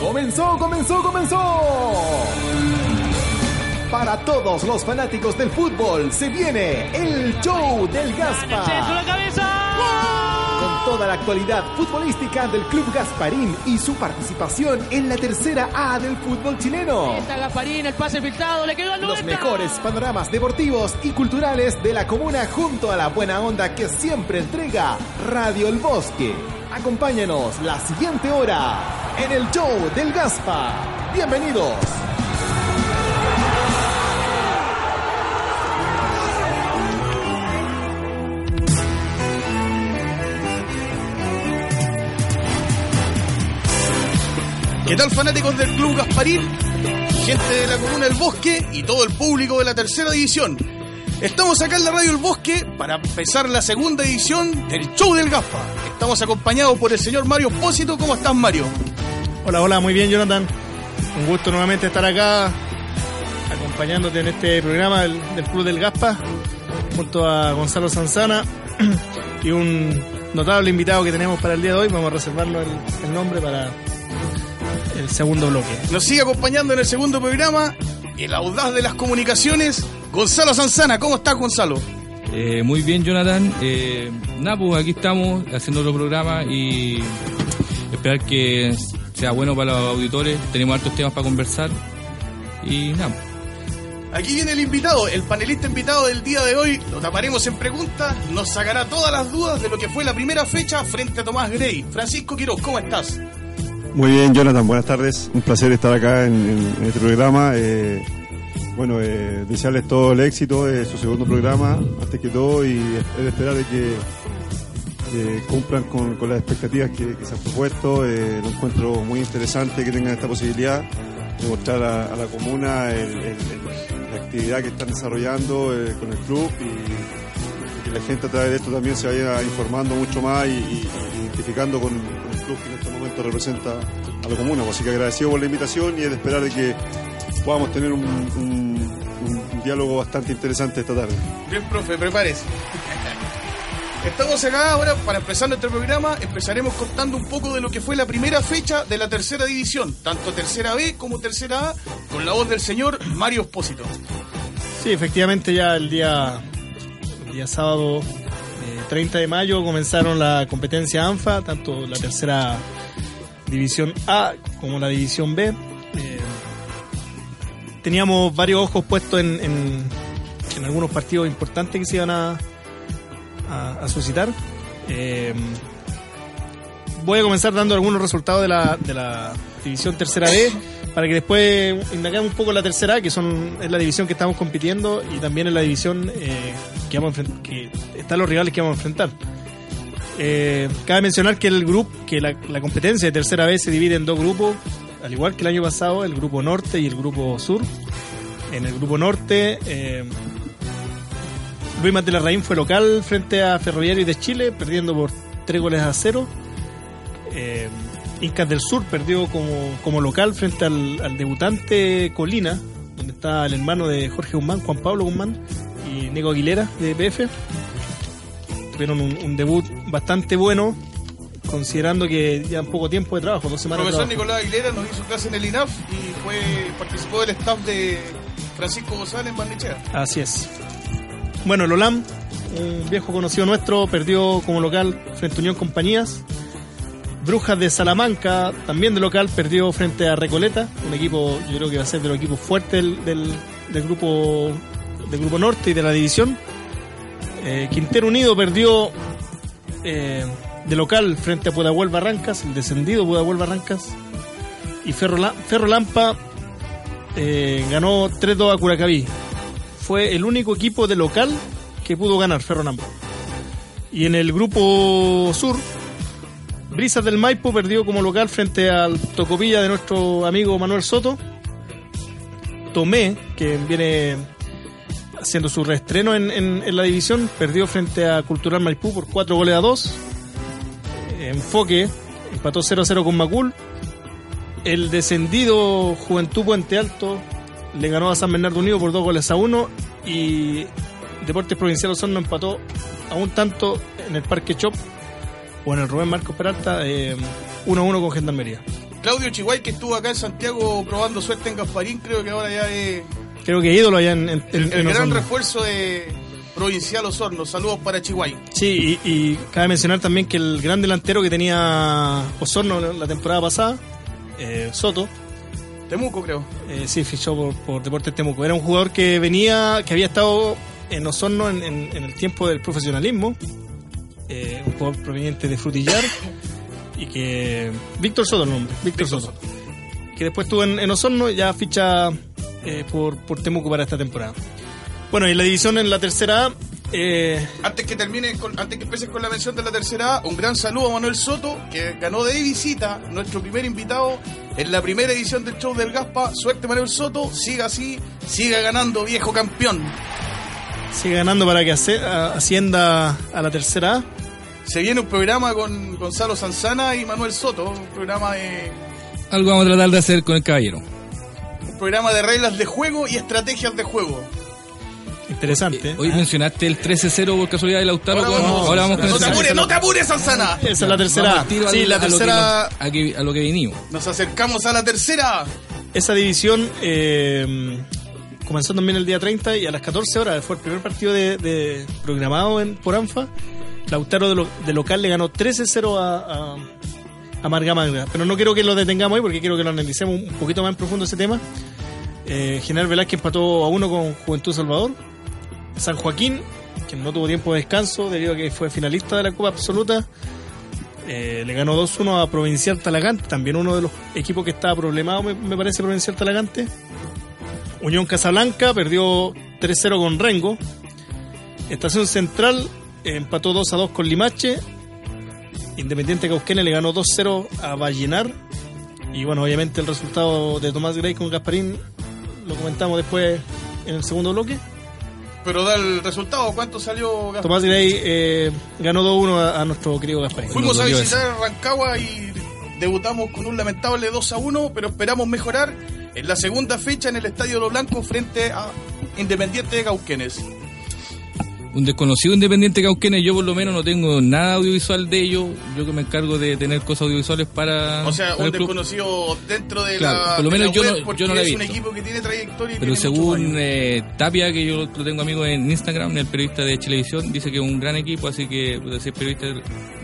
Comenzó, comenzó, comenzó. Para todos los fanáticos del fútbol se viene el show del Gaspa. Toda la actualidad futbolística del Club Gasparín y su participación en la tercera A del fútbol chileno. Está Gasparín, el pase filtrado, le quedó al Los 90. mejores panoramas deportivos y culturales de la comuna junto a la buena onda que siempre entrega Radio El Bosque. Acompáñanos la siguiente hora en el show del Gaspa. Bienvenidos. ¿Qué tal fanáticos del Club Gasparín? Gente de la Comuna del Bosque y todo el público de la tercera división. Estamos acá en la Radio El Bosque para empezar la segunda edición del Show del Gaspa. Estamos acompañados por el señor Mario Pósito. ¿Cómo estás, Mario? Hola, hola, muy bien, Jonathan. Un gusto nuevamente estar acá acompañándote en este programa del, Club del Gaspa junto a Gonzalo Sanzana y un notable invitado que tenemos para el día de hoy. Vamos a reservarlo el nombre para el segundo bloque. Nos sigue acompañando en el segundo programa el audaz de las comunicaciones, Gonzalo Sanzana. ¿Cómo estás, Gonzalo? Eh, muy bien, Jonathan. Eh, nada, pues aquí estamos haciendo otro programa y esperar que sea bueno para los auditores. Tenemos hartos temas para conversar y nada. Aquí viene el invitado, el panelista invitado del día de hoy. Lo taparemos en preguntas, nos sacará todas las dudas de lo que fue la primera fecha frente a Tomás Grey. Francisco Quiroz, ¿cómo estás? Muy bien, Jonathan, buenas tardes. Un placer estar acá en, este programa. Eh, bueno, eh, desearles todo el éxito de su segundo programa, antes que todo, y de esperar de que cumplan con, con las expectativas que, se han propuesto. Eh, lo encuentro muy interesante que tengan esta posibilidad de mostrar a, la comuna el- el- el- la actividad que están desarrollando eh, con el club y, que la gente a través de esto también se vaya informando mucho más y, y- identificando con, el club que en este momento representa a la comuna. Así que agradecido por la invitación y es de esperar de que podamos tener un, un- un diálogo bastante interesante esta tarde. Bien, profe, prepárese. Estamos acá ahora para empezar nuestro programa. Empezaremos contando un poco de lo que fue la primera fecha de la tercera división, tanto tercera B como tercera A, con la voz del señor Mario Espósito. Sí, efectivamente ya el día, el día sábado 30 de mayo comenzaron la competencia ANFA, tanto la tercera división A como la división B. Eh, teníamos varios ojos puestos en, en- algunos partidos importantes que se iban a, a, suscitar. Eh, voy a comenzar dando algunos resultados de la, de la división tercera B para que después indagamos un poco la tercera que son es la división que estamos compitiendo y también es la división eh, que están los rivales que vamos a enfrentar. Eh, cabe mencionar que el grupo, que la, competencia de tercera B se divide en dos grupos, al igual que el año pasado, el grupo norte y el grupo sur. En el grupo norte, eh, Luis Matelarraín fue local frente a Ferroviario de Chile, perdiendo por tres goles a cero. Eh, Incas del Sur perdió como, como local frente al, al debutante Colina, donde está el hermano de Jorge Guzmán, Juan Pablo Guzmán y Nico Aguilera de PF. Tuvieron un, un debut bastante bueno, considerando que ya poco tiempo de trabajo, dos El semanas de profesor trabajo. Nicolás Aguilera nos hizo clase en el INAF y fue participó del staff de Francisco González en Barnechea. Así es. Bueno, el Olam, un viejo conocido nuestro, perdió como local frente a Unión Compañías. Brujas de Salamanca, también de local, perdió frente a Recoleta, un equipo, yo creo que va a ser de los equipos fuertes del, del, del grupo del grupo norte y de la división. Eh, Quintero Unido perdió eh, de local frente a Pudahuel Barrancas, el descendido Pudahuel Barrancas. Y Ferro, Ferro Lampa eh, ganó 3-2 a Curacaví. Fue el único equipo de local que pudo ganar Ferronampo. Y en el grupo sur, Brisas del Maipo perdió como local frente al Tocopilla de nuestro amigo Manuel Soto. Tomé, que viene haciendo su reestreno en, en- la división, perdió frente a Cultural Maipú por 4 goles a 2. Enfoque empató 0-0 con Macul. El descendido Juventud Puente Alto le ganó a San Bernardo Unido por 2 goles a 1. Y Deportes Provincial Osorno empató a un tanto en el Parque Chop o en el Rubén Marcos Peralta eh, 1-1 con Gendarmería. Claudio Chihuay, que estuvo acá en Santiago probando suerte en Gasparín, creo que ahora ya es Creo que ídolo allá en, en- el, en el gran refuerzo de Provincial Osorno. Saludos para Chihuay. Sí, y, y cabe mencionar también que el gran delantero que tenía Osorno la temporada pasada, eh, Soto, Temuco, creo. eh, sí, fichó por, por Deportes Temuco. Era un jugador que venía, que había estado en Osorno en, en- en el tiempo del profesionalismo, eh, un jugador proveniente de Frutillar, y que... Víctor Soto el nombre, Víctor, Víctor Soto. Que después estuvo en, en Osorno, ya ficha eh, por, por Temuco para esta temporada. Bueno, y la división en la tercera A, eh, Antes que termine, con- antes que empieces con la mención de la tercera A, un gran saludo a Manuel Soto, que ganó de visita, nuestro primer invitado en la primera edición del show del Gaspa. Suerte Manuel Soto, siga así, siga ganando, viejo campeón. sigue ganando para que ace- a- ascienda a la tercera A. Se viene un programa con Gonzalo Sanzana y Manuel Soto, un programa de, Algo vamos a tratar de hacer con el caballero. Programa de reglas de juego y estrategias de juego. Interesante. ¿eh? Hoy mencionaste el 13-0 por casualidad de Lautaro. Ahora con- vamos- ahora vamos con no el te apures, no te apures, Sanzana. Esa es la tercera A. Sí, al- la a lo que tercera- nos- a, que- a lo que vinimos. Nos acercamos a la tercera. Esa división eh, comenzó también el día 30 y a las 14 horas fue el primer partido de, de- programado en, por ANFA. Lautaro de, lo- de local le ganó 13-0 a, a, a Marga Marga. Pero no quiero que lo detengamos ahí porque quiero que lo analicemos un poquito más en profundo ese tema. Eh, General Velázquez empató a uno con Juventud Salvador. San Joaquín, que no tuvo tiempo de descanso debido a que fue finalista de la Copa Absoluta, eh, le ganó 2-1 a Provincial Talagante, también uno de los equipos que estaba problemado, me, me parece, Provincial Talagante. Unión Casablanca perdió 3-0 con Rengo. Estación Central eh, empató 2-2 con Limache. Independiente Cauquenes le ganó 2-0 a Vallenar. Y bueno, obviamente el resultado de Tomás Grey con Gasparín lo comentamos después en el segundo bloque. Pero da el resultado, ¿cuánto salió Gaspar? Tomás Grey eh, ganó 2-1 a, a nuestro querido Gasparín. Fuimos a visitar Rancagua y debutamos con un lamentable 2 a 1, pero esperamos mejorar en la segunda fecha en el Estadio Lo Blanco frente a Independiente de Cauquenes. Un desconocido independiente cauquenes, yo por lo menos no tengo nada audiovisual de ellos. Yo que me encargo de tener cosas audiovisuales para. O sea, para un desconocido dentro de Claro, la por lo menos yo no- porque yo no la he es un visto. equipo que tiene trayectoria y Pero tiene según eh, Tapia, que yo lo tengo amigo en Instagram, el periodista de Chilevisión, dice que es un gran equipo, así que pues, si es periodista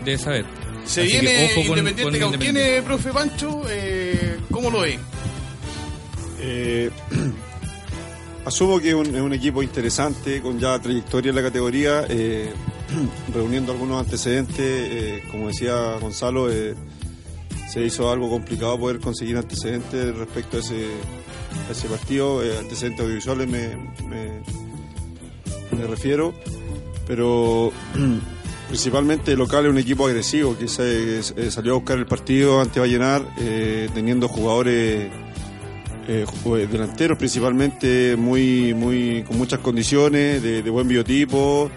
debe saber. Se Así que viene ojo con- Independiente con Cauquenes, profe Pancho, eh, ¿cómo lo ve? Eh, asumo que es un, equipo interesante, con ya trayectoria en la categoría, eh, reuniendo algunos antecedentes, eh, como decía Gonzalo, eh, se hizo algo complicado poder conseguir antecedentes respecto a ese, ese partido, antecedentes audiovisuales me, me, refiero, pero principalmente local es un equipo agresivo que se, salió a buscar el partido ante Vallenar, teniendo jugadores eh, eh, delanteros principalmente muy muy con muchas condiciones de, buen biotipo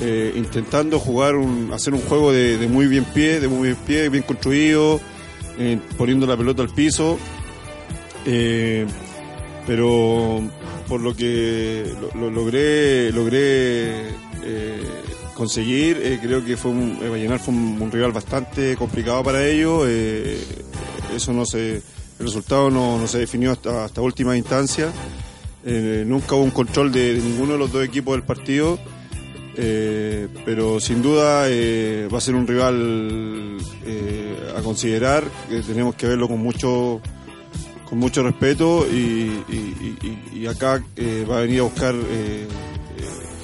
eh, intentando jugar un, hacer un juego de, muy bien pie de muy bien pie bien construido poniendo la pelota al piso pero por lo que lo, lo- logré logré conseguir creo que fue un, eh, Vallenar fue un, rival bastante complicado para ellos eso no se el resultado no, no se definió hasta, última instancia Eh, nunca hubo un control de, ninguno de los dos equipos del partido eh, pero sin duda eh, va a ser un rival a considerar tenemos que verlo con mucho con mucho respeto y, acá va a venir a buscar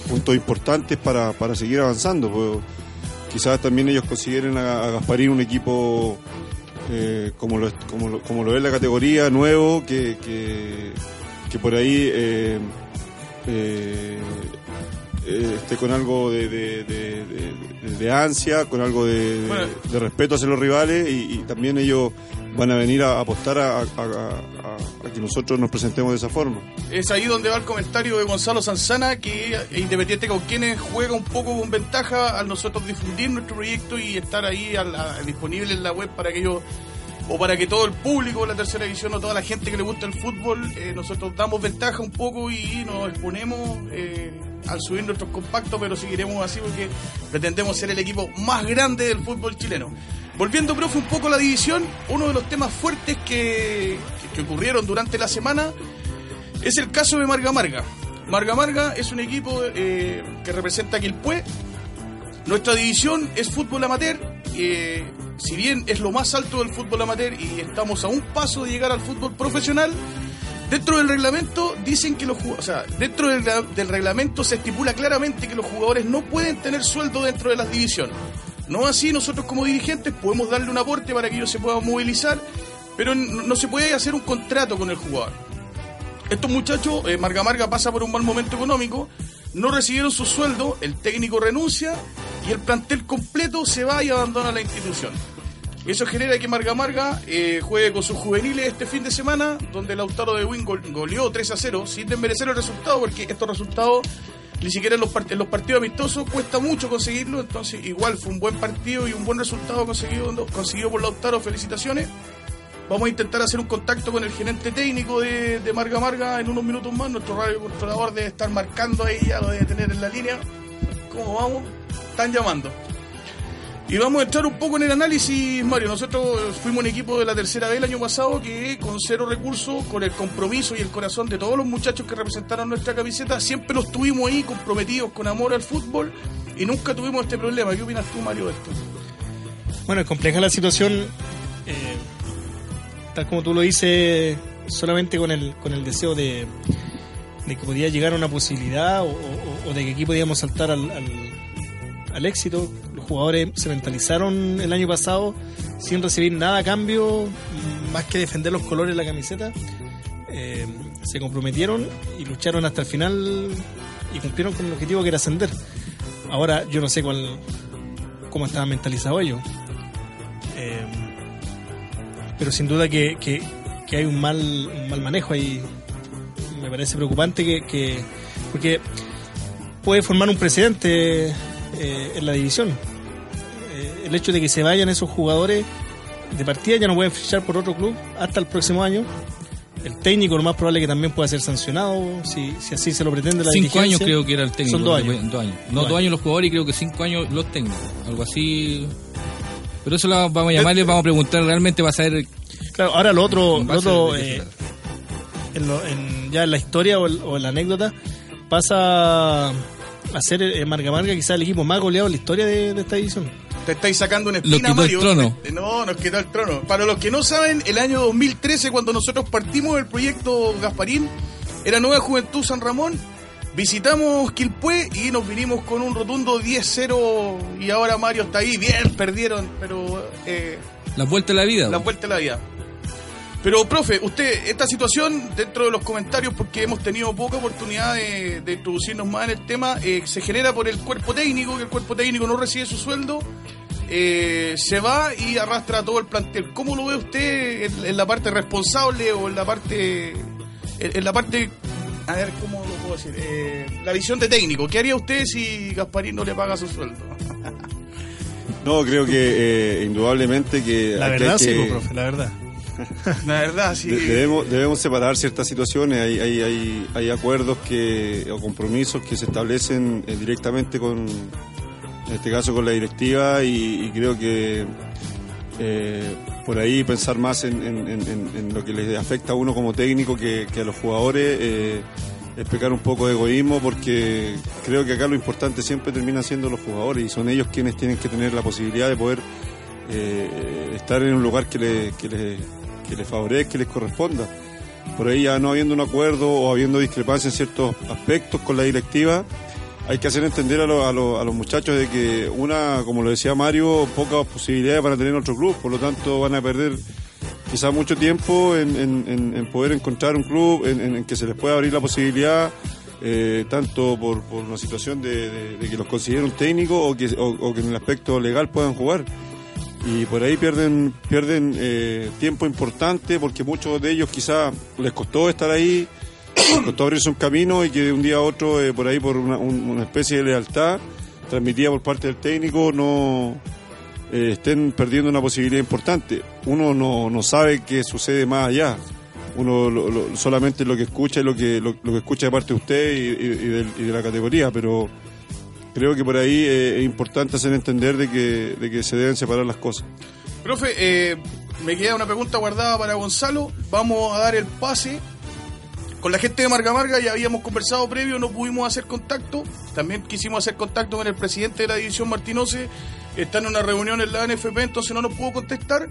puntos importantes para, para seguir avanzando. pues, quizás también ellos consideren a, a Gasparín un equipo eh, como, lo, como, lo, como lo es la categoría, nuevo, que, que, que por ahí eh, eh, esté con algo de, de, de- ansia, con algo de, Bueno. de respeto hacia los rivales y, y también ellos van a venir a apostar a, que nosotros nos presentemos de esa forma. Es ahí donde va el comentario de Gonzalo Sanzana, que Independiente Cauquenes juega un poco con ventaja al nosotros difundir nuestro proyecto y estar ahí la- disponible en la web para que ellos, o para que todo el público de la tercera división o toda la gente que le gusta el fútbol, eh, nosotros damos ventaja un poco y nos exponemos eh, al subir nuestros compactos, pero seguiremos así porque pretendemos ser el equipo más grande del fútbol chileno. Volviendo, profe, un poco a la división, uno de los temas fuertes que, que- ocurrieron durante la semana es el caso de Marga Marga. Marga Marga es un equipo eh, que representa a Quilpué. Nuestra división es fútbol amateur. eh, si bien es lo más alto del fútbol amateur y estamos a un paso de llegar al fútbol profesional, dentro del reglamento dicen que los o sea, dentro del reglamento se estipula claramente que los jugadores no pueden tener sueldo dentro de las divisiones. No así nosotros como dirigentes podemos darle un aporte para que ellos se puedan movilizar, pero no, se puede hacer un contrato con el jugador. Estos muchachos, eh, Marga Marga pasa por un mal momento económico, no recibieron su sueldo, el técnico renuncia y el plantel completo se va y abandona la institución. Eso genera que Marga Marga eh, juegue con sus juveniles este fin de semana, donde Lautaro de Win gol- goleó 3 a 0, sin desmerecer el resultado, porque estos resultados, ni siquiera en los, part- en los partidos amistosos, cuesta mucho conseguirlo, entonces igual fue un buen partido y un buen resultado conseguido, conseguido por Lautaro, felicitaciones. Vamos a intentar hacer un contacto con el gerente técnico de, de Marga Marga en unos minutos más. Nuestro radio controlador debe estar marcando ahí, ya lo debe tener en la línea. ¿Cómo vamos? Están llamando. Y vamos a entrar un poco en el análisis, Mario. Nosotros fuimos un equipo de la tercera vez el año pasado que con cero recursos, con el compromiso y el corazón de todos los muchachos que representaron nuestra camiseta, siempre los tuvimos ahí comprometidos con amor al fútbol y nunca tuvimos este problema. ¿Qué opinas tú, Mario, de esto? Bueno, es compleja la situación, eh, tal como tú lo dices, solamente con el, con el deseo de, de que podía llegar a una posibilidad o, o- de que aquí podíamos saltar al, al- al éxito. Jugadores se mentalizaron el año pasado sin recibir nada a cambio, más que defender los colores de la camiseta. Eh, se comprometieron y lucharon hasta el final y cumplieron con el objetivo que era ascender. Ahora yo no sé cuál, cómo estaban mentalizados ellos. Eh, pero sin duda que, que- que hay un mal, un mal manejo ahí. Me parece preocupante que, que- porque puede formar un precedente eh, en la división. Eh, el hecho de que se vayan esos jugadores de partida ya no pueden fichar por otro club hasta el próximo año. El técnico lo más probable que también pueda ser sancionado si, si así se lo pretende la cinco años creo que era el técnico. Son dos años. dos años. No, Dos dos años los jugadores y creo que cinco años los técnicos. Algo así. Pero eso lo vamos a llamarle, vamos a preguntar realmente para saber. Claro, ahora lo otro, lo eh, en lo- en- ya en la historia o, el- o en la anécdota pasa a ser eh, Marga Marga quizás el equipo más goleado en la historia de, de esta división. Te estáis sacando una espina, el Mario. trono. No, nos quitó el trono. Para los que no saben, el año 2013, cuando nosotros partimos del proyecto Gasparín, era Nueva Juventud San Ramón, visitamos Quilpué y nos vinimos con un rotundo 10-0 y ahora Mario está ahí. Bien, perdieron, pero eh, La vuelta de la vida. la vuelta a la vida. Pero, profe, usted, esta situación, dentro de los comentarios, porque hemos tenido poca oportunidad de, de introducirnos más en el tema, eh, se genera por el cuerpo técnico, que el cuerpo técnico no recibe su sueldo, eh, se va y arrastra a todo el plantel. ¿Cómo lo ve usted en, en la parte responsable o en la parte... En, en la parte... A ver, ¿cómo lo puedo decir? Eh, la visión de técnico. ¿Qué haría usted si Gasparín no le paga su sueldo? No, creo que eh, indudablemente que... La verdad sí, que- pues, profe, la verdad. La verdad, sí. De- debemos, debemos separar ciertas situaciones, hay, hay, hay, hay acuerdos que, o compromisos que se establecen eh, directamente con, en este caso con la directiva y, creo que eh, por ahí pensar más en, lo que les afecta a uno como técnico que, a los jugadores eh, es pecar un poco de egoísmo porque creo que acá lo importante siempre termina siendo los jugadores y son ellos quienes tienen que tener la posibilidad de poder eh, estar en un lugar que le, que le, que les favorezca, que les corresponda. Por ahí ya no habiendo un acuerdo o habiendo discrepancia en ciertos aspectos con la directiva, hay que hacer entender a, lo- a lo- a los muchachos de que una, como lo decía Mario, pocas posibilidades van a tener en otro club, por lo tanto van a perder quizás mucho tiempo en, poder encontrar un club en, en- que se les pueda abrir la posibilidad, eh, tanto por, una situación de, que los considere un técnico o que, en el aspecto legal puedan jugar. Y por ahí pierden, pierden eh, tiempo importante porque muchos de ellos quizás les costó estar ahí, costó abrirse un camino y que de un día a otro, eh, por ahí por una, un- una especie de lealtad transmitida por parte del técnico, no eh, estén perdiendo una posibilidad importante. Uno no, no sabe qué sucede más allá. Uno lo- lo- solamente lo que escucha y lo que, lo, que escucha de parte de usted y, de la categoría, pero creo que por ahí eh, es importante hacer entender de que, de que se deben separar las cosas. Profe, me queda una pregunta guardada para Gonzalo. Vamos a dar el pase. Con la gente de Marga Marga ya habíamos conversado previo, no pudimos hacer contacto. También quisimos hacer contacto con el presidente de la división Martinose. Está en una reunión en la NFP, entonces no nos pudo contestar.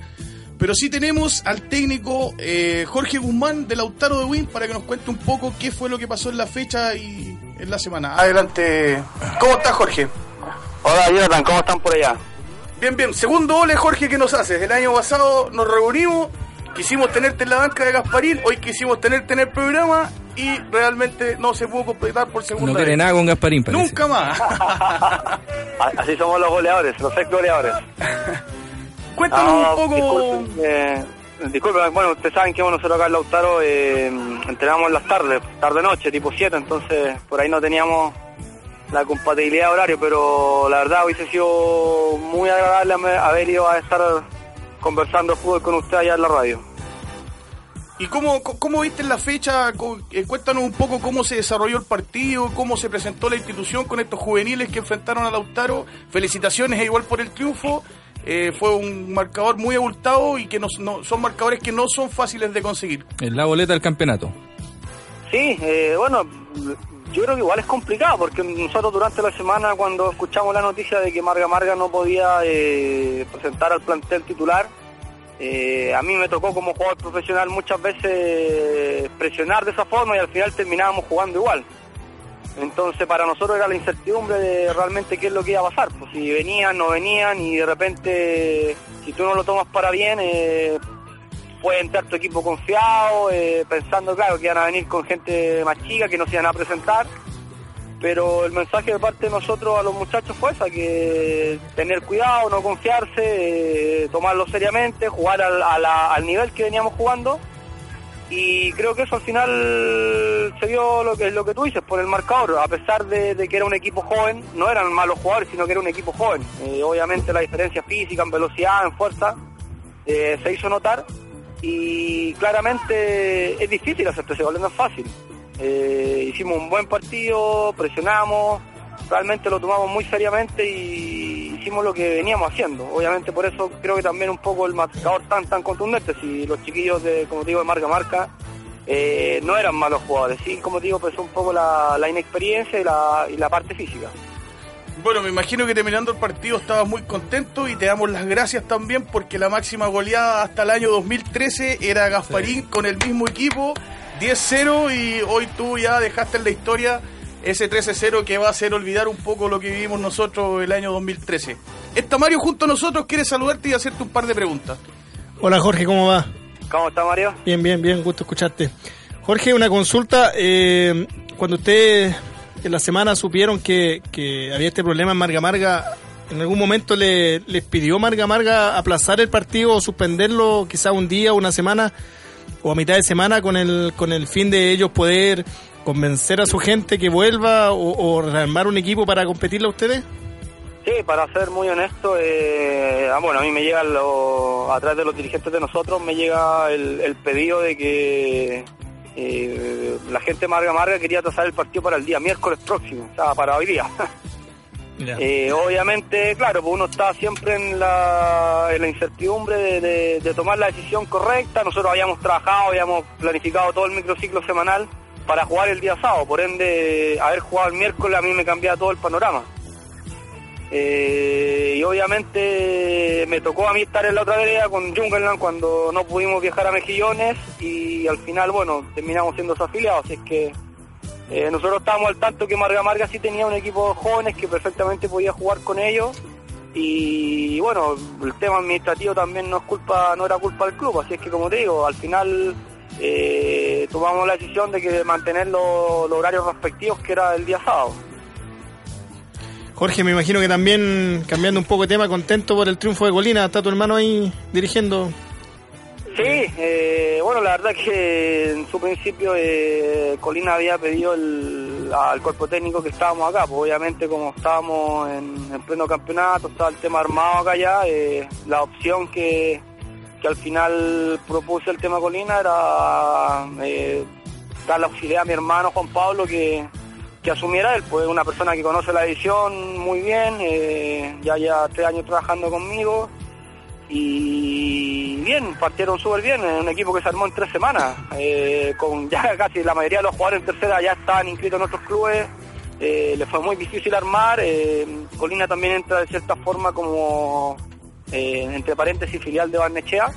Pero sí tenemos al técnico eh, Jorge Guzmán de Lautaro de Win para que nos cuente un poco qué fue lo que pasó en la fecha y en la semana. Adelante. ¿Cómo estás, Jorge? Hola Jonathan, ¿cómo están por allá? Bien, bien. Segundo ole, Jorge, ¿qué nos haces? El año pasado nos reunimos, quisimos tenerte en la banca de Gasparín, hoy quisimos tenerte en el programa y realmente no se pudo completar por segunda No quiere vez. nada con Gasparín, parece. Nunca más. Así somos los goleadores, los ex goleadores. Cuéntanos Ah, un poco. Disculpen, eh, disculpen, bueno, ustedes saben que bueno, nosotros acá en Lautaro eh, entrenamos en las tardes, tarde-noche, tipo 7, entonces por ahí no teníamos la compatibilidad de horario, pero la verdad hubiese sido muy agradable haber- haber ido a estar conversando fútbol con usted allá en la radio. ¿Y cómo, cómo viste la fecha? Eh, Cuéntanos un poco cómo se desarrolló el partido, cómo se presentó la institución con estos juveniles que enfrentaron a Lautaro. Felicitaciones e igual por el triunfo. Eh, fue un marcador muy abultado y que no, no- son marcadores que no son fáciles de conseguir. Es la boleta del campeonato. Sí, eh, bueno, yo creo que igual es complicado porque nosotros durante la semana cuando escuchamos la noticia de que Marga Marga no podía eh, presentar al plantel titular, eh, a mí me tocó como jugador profesional muchas veces presionar de esa forma y al final terminábamos jugando igual. Entonces para nosotros era la incertidumbre de realmente qué es lo que iba a pasar, pues si venían, no venían y de repente si tú no lo tomas para bien eh, puede entrar tu equipo confiado, eh, pensando, claro, que iban a venir con gente más chica, que no se iban a presentar. Pero el mensaje de parte de nosotros a los muchachos fue esa, que tener cuidado, no confiarse, eh, tomarlo seriamente, jugar al, a al nivel que veníamos jugando. Y creo que eso al final se dio lo que, lo que tú dices por el marcador. A pesar de, que era un equipo joven, no eran malos jugadores, sino que era un equipo joven. Eh, obviamente la diferencia física, en velocidad, en fuerza, se hizo notar y claramente es difícil hacerte ese gol, no es fácil. Eh, hicimos un buen partido, presionamos, realmente lo tomamos muy seriamente y hicimos lo que veníamos haciendo. Obviamente por eso creo que también un poco el marcador tan tan contundente, si los chiquillos de, como digo, de marca marca, eh, no eran malos jugadores, sí, como digo, pues un poco la, la inexperiencia y la, y la parte física. Bueno, me imagino que terminando el partido estabas muy contento y te damos las gracias también porque la máxima goleada hasta el año 2013 era Gasparín con el mismo equipo, 10-0 y hoy tú ya dejaste en la historia ese 13-0 que va a hacer olvidar un poco lo que vivimos nosotros el año 2013. Está Mario junto a nosotros, quiere saludarte y hacerte un par de preguntas. Hola Jorge, ¿cómo va? ¿Cómo está Mario? Bien, bien, bien, gusto escucharte. Jorge, una consulta. eh, cuando ustedes en la semana supieron que, había este problema en Marga Marga, ¿en algún momento le, les pidió Marga Marga aplazar el partido o suspenderlo quizá un día, una semana o a mitad de semana con el, con el fin de ellos poder convencer a su gente que vuelva o, o rearmar un equipo para competirle a ustedes? Sí, para ser muy honesto, eh, ah, bueno, a mí me llega, lo, a través de los dirigentes de nosotros, me llega el pedido de que eh, la gente Marga Marga quería trazar el partido para el día miércoles próximo, o sea, para hoy día. Eh, obviamente, claro, pues uno está siempre en la, en la incertidumbre de, de- de tomar la decisión correcta. Nosotros habíamos trabajado, habíamos planificado todo el microciclo semanal para jugar el día sábado. Por ende, haber jugado el miércoles a mí me cambiaba todo el panorama. Eh, y obviamente me tocó a mí estar en la otra vereda con Jungerland cuando no pudimos viajar a Mejillones y al final, bueno, terminamos siendo afiliados. Así es que eh, nosotros estábamos al tanto que Marga Marga sí tenía un equipo de jóvenes que perfectamente podía jugar con ellos y bueno, el tema administrativo también no es culpa, no era culpa del club, así es que como te digo, al final eh, tomamos la decisión de que mantener los, los horarios respectivos que era el día sábado. Jorge, me imagino que también, cambiando un poco de tema, contento por el triunfo de Colina. ¿Está tu hermano ahí dirigiendo? Sí, eh, bueno, la verdad que en su principio eh, Colina había pedido el, al cuerpo técnico que estábamos acá, pues obviamente como estábamos en, en pleno campeonato, estaba el tema armado acá ya, eh, la opción que, que al final propuse el tema Colina era eh, dar la auxiliar a mi hermano Juan Pablo que, que asumiera él, pues una persona que conoce la edición muy bien, eh, ya tres años trabajando conmigo y bien, partieron súper bien, un equipo que se armó en tres semanas, eh, con ya casi la mayoría de los jugadores en tercera ya estaban inscritos en otros clubes, eh, le fue muy difícil armar, eh, Colina también entra de cierta forma como, eh, entre paréntesis, filial de Barnechea,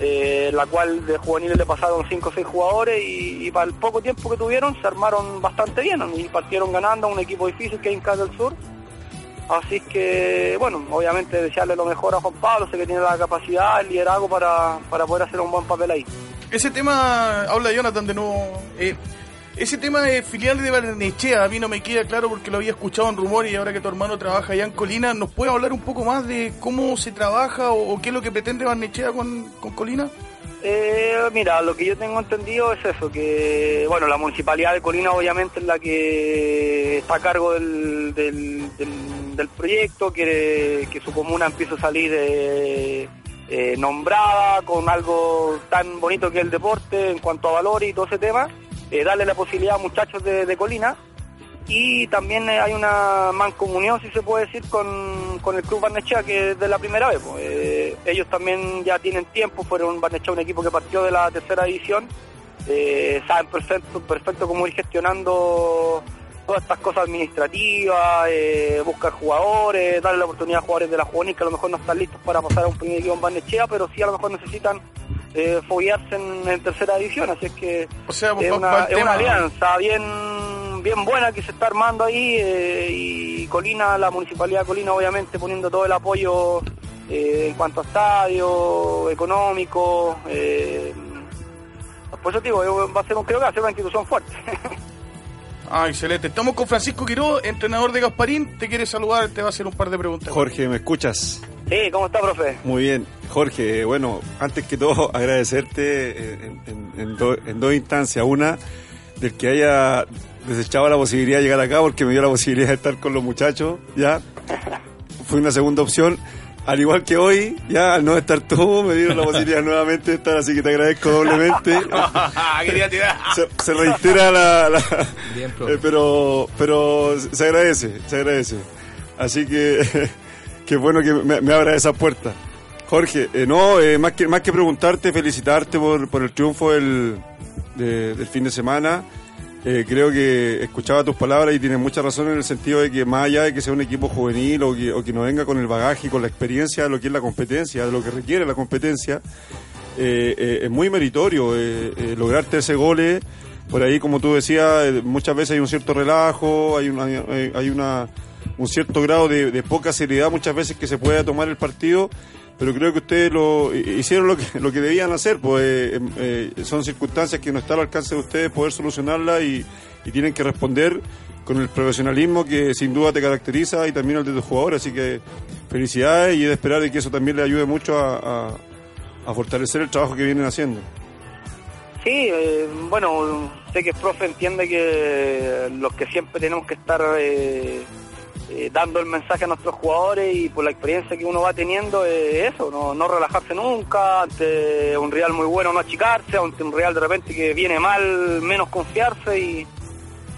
eh, la cual de juveniles le pasaron cinco o seis jugadores y, para el poco tiempo que tuvieron se armaron bastante bien y partieron ganando a un equipo difícil que es Incas del Sur. Así que, bueno, obviamente desearle lo mejor a Juan Pablo, sé que tiene la capacidad, el liderazgo para, para poder hacer un buen papel ahí. Ese tema, habla Jonathan de nuevo. eh, ese tema de filial de Barnechea, a mí no me queda claro porque lo había escuchado en rumores y ahora que tu hermano trabaja allá en Colina, ¿nos puede hablar un poco más de cómo se trabaja o, qué es lo que pretende Barnechea con, Colina? Eh, mira, lo que yo tengo entendido es eso, que bueno, la municipalidad de Colina obviamente es la que está a cargo del, del, proyecto, quiere que su comuna empiece a salir eh, eh, nombrada con algo tan bonito que es el deporte en cuanto a valores y todo ese tema, eh, darle la posibilidad a muchachos de, Colina y también eh, hay una mancomunión, si se puede decir, con, con el Club Barnechea, que es de la primera vez. pues. Eh, ellos también ya tienen tiempo, fueron Barnechea un equipo que partió de la tercera división, eh, saben perfecto, perfecto cómo ir gestionando todas estas cosas administrativas, buscar jugadores, darle la oportunidad a jugadores de la juvenil que a lo mejor no están listos para pasar a un primer equipo en Barnechea, pero sí a lo mejor necesitan eh, foguearse en, en tercera división, así es que O sea, es una, es una alianza bien bien buena que se está armando ahí eh, y Colina, la municipalidad de Colina obviamente poniendo todo el apoyo eh, en cuanto a estadio, económico, eh, por eso digo, eh, va a ser un, creo que va a ser una institución fuerte. Ah, excelente. Estamos con Francisco Quiroz, entrenador de Gasparín. Te quiere saludar, te va a hacer un par de preguntas. Jorge, ¿me escuchas? Sí, ¿cómo está, profe? Muy bien. Jorge, bueno, antes que todo agradecerte en, en- en do- en dos instancias. Una, del que haya desechado la posibilidad de llegar acá porque me dio la posibilidad de estar con los muchachos, ¿ya? Fue una segunda opción. Al igual que hoy, ya al no estar tú, me dieron la posibilidad nuevamente de estar, así que te agradezco doblemente. Quería tirar. se, se reitera la, la- Bien, profe. eh, pero pero se agradece se agradece así que que bueno que me, abra esa puerta Jorge eh, no eh, más que más que preguntarte felicitarte por, por el triunfo del, de- del fin de semana Eh, creo que escuchaba tus palabras y tienes mucha razón en el sentido de que más allá de que sea un equipo juvenil o que, o que no venga con el bagaje y con la experiencia de lo que es la competencia, de lo que requiere la competencia, es muy meritorio lograrte ese gole. Por ahí, como tú decías, muchas veces hay un cierto relajo, hay, una, hay una, un cierto grado de, poca seriedad muchas veces que se puede tomar el partido, pero creo que ustedes lo hi- hicieron lo que, lo que debían hacer, pues eh, eh, son circunstancias que no está al alcance de ustedes poder solucionarlas y, tienen que responder con el profesionalismo que sin duda te caracteriza y también el de tus jugadores, así que felicidades y es de esperar que eso también le ayude mucho a, fortalecer el trabajo que vienen haciendo. Sí, eh, bueno, sé que el profe entiende que los que siempre tenemos que estar eh, dando el mensaje a nuestros jugadores y por la experiencia que uno va teniendo es eso, no, no relajarse nunca, ante un Real muy bueno no achicarse, ante un Real de repente que viene mal menos confiarse y,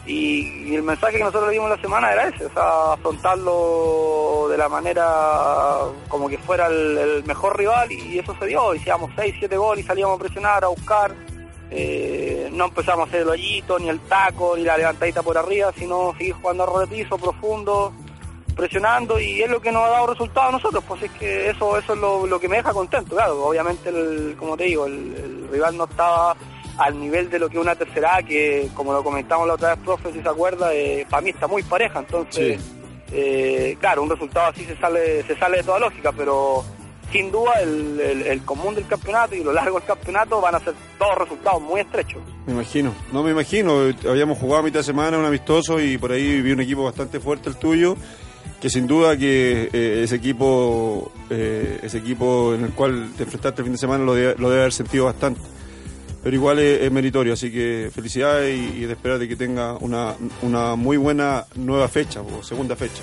y, el mensaje que nosotros le dimos la semana era ese, o sea, afrontarlo de la manera como que fuera el, mejor rival y eso se dio, hicimos 6, 7 goles y salíamos a presionar, a buscar, eh, no empezamos a hacer el hoyito, ni el taco, ni la levantadita por arriba, sino seguir jugando a de piso, profundo, presionando y es lo que nos ha dado resultado a nosotros, pues es que eso eso es lo, lo que me deja contento, claro, obviamente el, como te digo, el, el rival no estaba al nivel de lo que una tercera A, que como lo comentamos la otra vez, profe, si se acuerda, eh, para mí está muy pareja, entonces eh, claro, un resultado así se sale, se sale de toda lógica, pero sin duda el, el- el común del campeonato y lo largo del campeonato van a ser todos resultados muy estrechos. Me imagino, no me imagino. Habíamos jugado a mitad de semana un amistoso y por ahí vi un equipo bastante fuerte el tuyo, que sin duda que eh, ese equipo, eh, ese equipo en el cual te enfrentaste el fin de semana lo debe, haber sentido bastante. Pero igual es, meritorio, así que felicidades y, y de esperar de que tenga una, una muy buena nueva fecha o segunda fecha.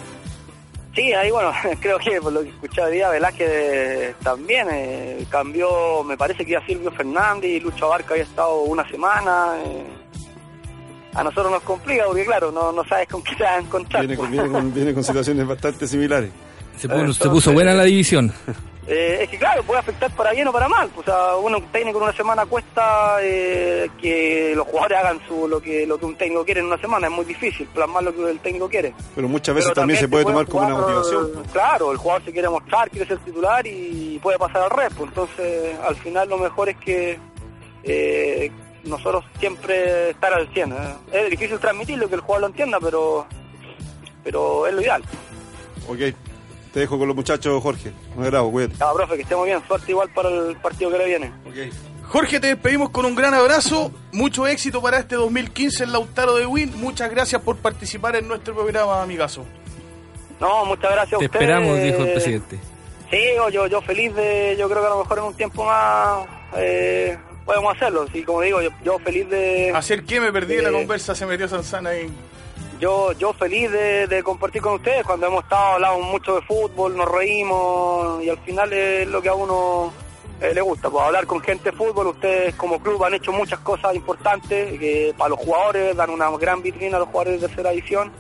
Sí, ahí bueno, creo que por lo que escuché hoy día, Velázquez también eh, cambió, me parece que iba Silvio Fernández y Lucho Abarca había estado una semana. A nosotros nos complica porque claro, no, no sabes con qué te vas a encontrar. Viene con, viene con- viene con situaciones bastante similares. Se puso, se puso buena la división. Eh, es que claro, puede afectar para bien o para mal. O sea, uno, un técnico en una semana cuesta eh, que los jugadores hagan su, lo que lo que un técnico quiere en una semana. Es muy difícil plasmar lo que el técnico quiere. Pero muchas veces Pero también se puede tomar como una motivación. Claro, el jugador se quiere mostrar, quiere ser titular y puede pasar al resto. Entonces, al final lo mejor es que eh, nosotros siempre estar al 100. ¿eh? Es difícil transmitirlo, que el jugador lo entienda, pero pero es lo ideal. Ok, te dejo con los muchachos, Jorge. Un agrado, cuídate. Ya, profe, que esté muy bien. Suerte igual para el partido que le viene. Jorge, te despedimos con un gran abrazo. Mucho éxito para este 2015 en Lautaro de Win. Muchas gracias por participar en nuestro programa, amigazo. No, muchas gracias Te a ustedes. esperamos, dijo el presidente. Sí, yo, yo, yo feliz de, yo creo que a lo mejor en un tiempo más eh, podemos hacerlo. Sí, como digo, yo, yo feliz de, ¿Hacer qué? Me perdí en la conversa, se metió Sansana ahí. yo, yo feliz de, de compartir con ustedes. Cuando hemos estado hablando mucho de fútbol, nos reímos y al final es lo que a uno eh, le gusta, pues hablar con gente de fútbol. Ustedes como club han hecho muchas cosas importantes que para los jugadores dan una gran vitrina a los jugadores de tercera división.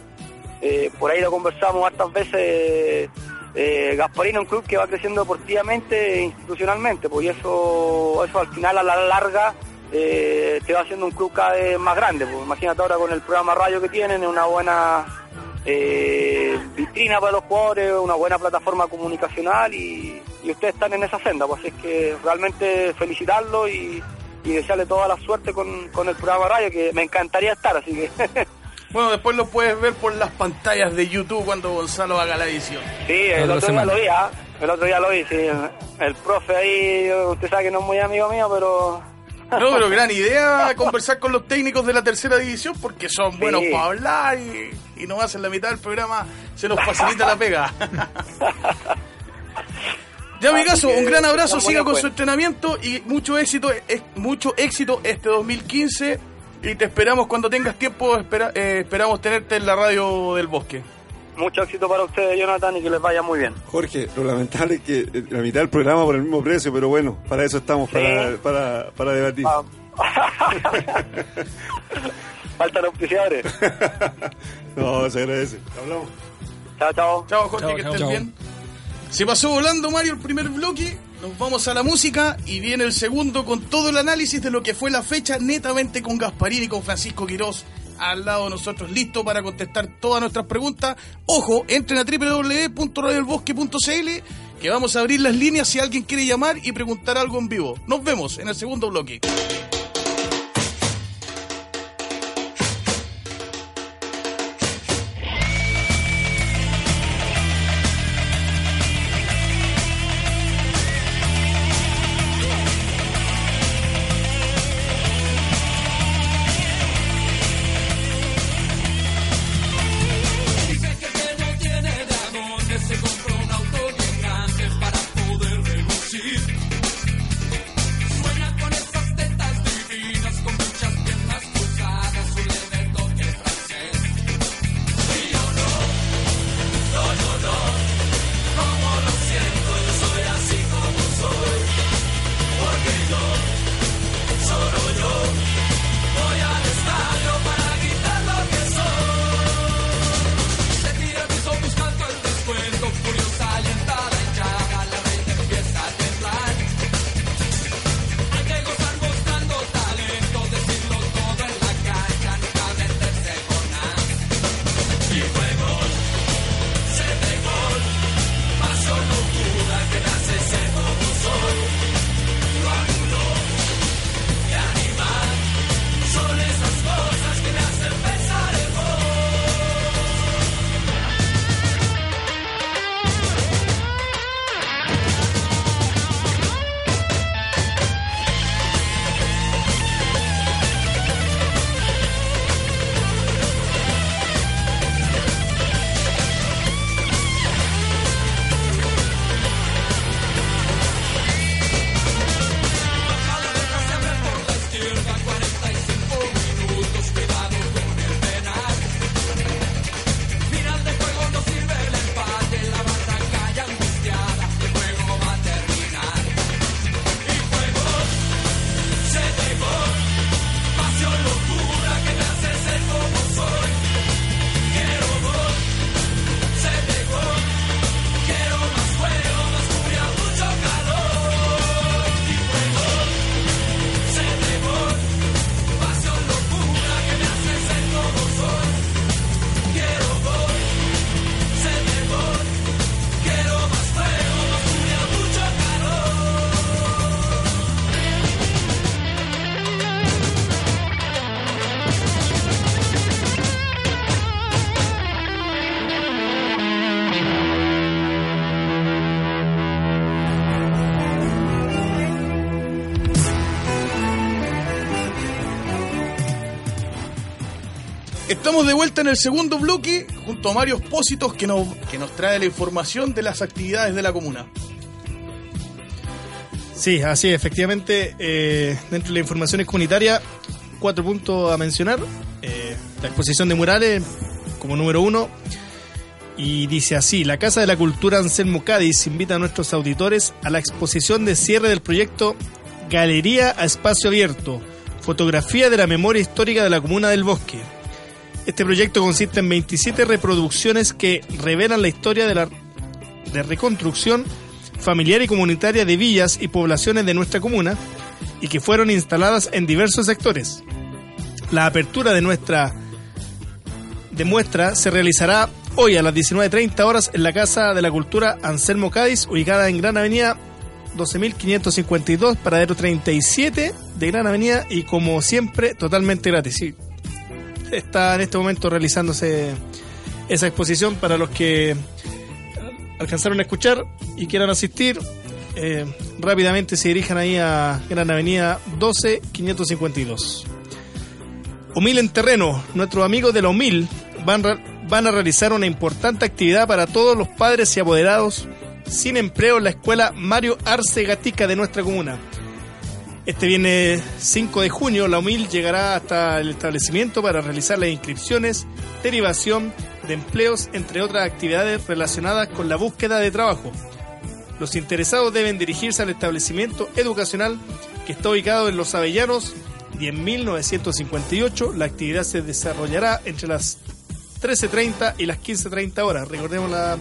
Eh, por ahí lo conversamos hartas veces. Eh, Gasparino es un club que va creciendo deportivamente e institucionalmente, pues y eso, eso al final a la larga eh, te va haciendo un club cada vez más grande. Pues imagínate ahora con el programa radio que tienen, una buena eh, vitrina para los jugadores, una buena plataforma comunicacional y, ustedes están en esa senda, pues es que realmente felicitarlos y, y desearle toda la suerte con, con el programa radio, que me encantaría estar, así que Bueno, después lo puedes ver por las pantallas de YouTube cuando Gonzalo haga la edición. Sí, el otro día lo vi, ¿ah? El otro día lo vi, sí. El profe ahí, usted sabe que no es muy amigo mío, pero... No, pero gran idea conversar con los técnicos de la tercera división porque son buenos para hablar y, y nos hacen la mitad del programa, se nos facilita la pega. Ya, amigazo, Así que un gran abrazo, siga con su entrenamiento y mucho éxito, es- mucho éxito este 2015 y te esperamos cuando tengas tiempo, espera- eh, esperamos tenerte en la radio del bosque. Mucho éxito para ustedes, Jonathan, y que les vaya muy bien. Jorge, lo lamentable es que eh, la mitad del programa por el mismo precio, pero bueno, para eso estamos, para, Sí. para, para debatir. Ah. Faltan auspiciadores. no, se agradece. Hablamos. Chao, chao. Chao, Jorge, Chao, que Chao. bien. Se pasó volando, Mario, el primer bloque. Nos vamos a la música y viene el segundo con todo el análisis de lo que fue la fecha, netamente con Gasparín y con Francisco Quirós al lado de nosotros, listo para contestar todas nuestras preguntas. Ojo, entren a www.radiolbosque.cl que vamos a abrir las líneas si alguien quiere llamar y preguntar algo en vivo. Nos vemos en el segundo bloque. De vuelta en el segundo bloque junto a Mario Espósitos que nos, que nos trae la información de las actividades de la comuna. Sí, así es, efectivamente, eh, dentro de las informaciones comunitarias, cuatro puntos a mencionar. Eh, la exposición de murales como número uno. Y dice así, la Casa de la Cultura Anselmo Cádiz invita a nuestros auditores a la exposición de cierre del proyecto Galería a Espacio Abierto, fotografía de la memoria histórica de la Comuna del Bosque. Este proyecto consiste en 27 reproducciones que revelan la historia de la de reconstrucción familiar y comunitaria de villas y poblaciones de nuestra comuna y que fueron instaladas en diversos sectores. La apertura de nuestra de muestra se realizará hoy a las 19.30 horas en la Casa de la Cultura Anselmo Cádiz, ubicada en Gran Avenida 12.552, paradero 37 de Gran Avenida y como siempre totalmente gratis. Está en este momento realizándose esa exposición para los que alcanzaron a escuchar y quieran asistir. eh, rápidamente se dirijan ahí a Gran Avenida 12.552. Humil en terreno, nuestros amigos de la Humil van, van a realizar una importante actividad para todos los padres y apoderados sin empleo en la escuela Mario Arce Gatica de nuestra comuna. Este viernes 5 de junio, la UMIL llegará hasta el establecimiento para realizar las inscripciones, derivación de empleos, entre otras actividades relacionadas con la búsqueda de trabajo. Los interesados deben dirigirse al establecimiento educacional que está ubicado en Los Avellanos 10.958. La actividad se desarrollará entre las 13.30 y las 15.30 horas. Recordemos la,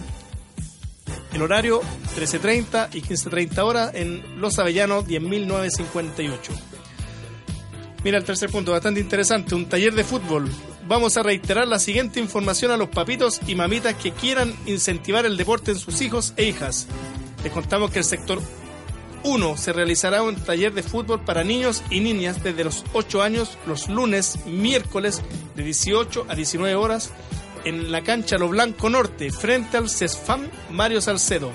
el horario 13.30 y 15.30 horas en Los Avellanos 10.958. Mira el tercer punto, bastante interesante, un taller de fútbol. Vamos a reiterar la siguiente información a los papitos y mamitas que quieran incentivar el deporte en sus hijos e hijas. Les contamos que el sector 1 se realizará un taller de fútbol para niños y niñas desde los 8 años los lunes, miércoles de 18 a 19 horas en la cancha Lo Blanco Norte frente al CESFAM Mario Salcedo.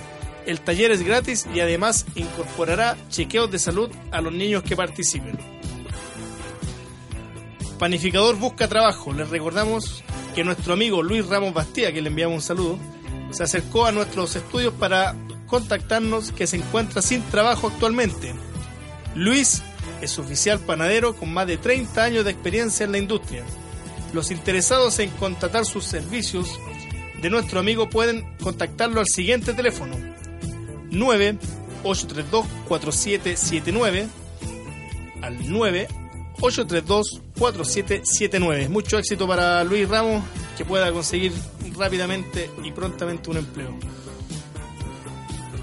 El taller es gratis y además incorporará chequeos de salud a los niños que participen. Panificador busca trabajo. Les recordamos que nuestro amigo Luis Ramos Bastía, que le enviamos un saludo, se acercó a nuestros estudios para contactarnos que se encuentra sin trabajo actualmente. Luis es oficial panadero con más de 30 años de experiencia en la industria. Los interesados en contratar sus servicios de nuestro amigo pueden contactarlo al siguiente teléfono 9-832-4779 al 9 832-4779. Mucho éxito para Luis Ramos, que pueda conseguir rápidamente y prontamente un empleo.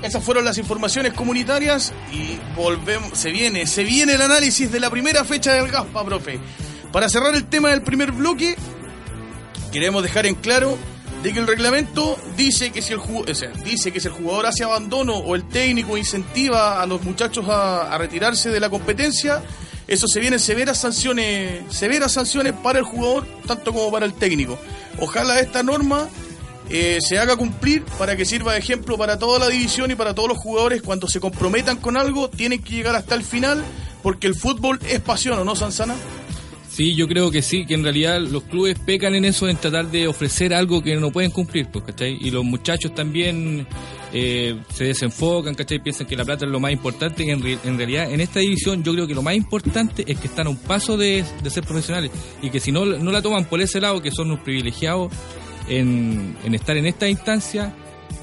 Esas fueron las informaciones comunitarias y volvemos, se viene, se viene el análisis de la primera fecha del GASPA, profe. Para cerrar el tema del primer bloque, queremos dejar en claro de que el reglamento dice que si el dice que si el jugador hace abandono o el técnico incentiva a los muchachos a, retirarse de la competencia, eso se vienen severas sanciones, severas sanciones para el jugador, tanto como para el técnico. Ojalá esta norma eh, se haga cumplir para que sirva de ejemplo para toda la división y para todos los jugadores cuando se comprometan con algo, tienen que llegar hasta el final, porque el fútbol es pasión, ¿o no, Sansana? Sí, yo creo que sí, que en realidad los clubes pecan en eso, en tratar de ofrecer algo que no pueden cumplir, pues, ¿cachai? Y los muchachos también eh, se desenfocan, ¿cachai? Piensan que la plata es lo más importante en, en realidad en esta división yo creo que lo más importante es que están a un paso de, de ser profesionales y que si no, no la toman por ese lado, que son unos privilegiados en, en estar en esta instancia,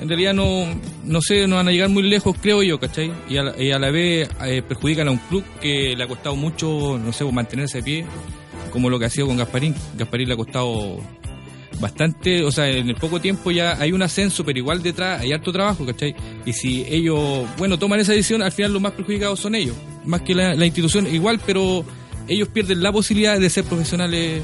en realidad no, no sé, no van a llegar muy lejos, creo yo, ¿cachai? Y a la, y a la vez eh, perjudican a un club que le ha costado mucho, no sé, mantenerse de pie, como lo que ha sido con Gasparín. Gasparín le ha costado bastante, o sea, en el poco tiempo ya hay un ascenso, pero igual detrás hay harto trabajo, ¿cachai? Y si ellos, bueno, toman esa decisión, al final los más perjudicados son ellos, más que la, la institución, igual, pero ellos pierden la posibilidad de ser profesionales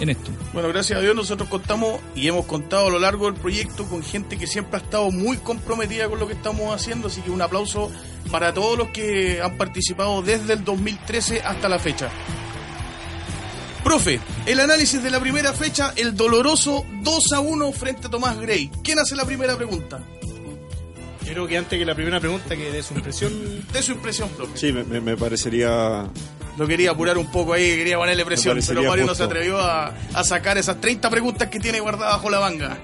en esto. Bueno, gracias a Dios nosotros contamos y hemos contado a lo largo del proyecto con gente que siempre ha estado muy comprometida con lo que estamos haciendo, así que un aplauso para todos los que han participado desde el 2013 hasta la fecha. Profe, el análisis de la primera fecha, el doloroso 2 a 1 frente a Tomás Gray. ¿Quién hace la primera pregunta? Yo creo que antes que la primera pregunta, que de su impresión. De su impresión, profe. Sí, me, me- me parecería Lo quería apurar un poco ahí, quería ponerle presión, pero Mario no justo. se atrevió a, a sacar esas 30 preguntas que tiene guardadas bajo la manga.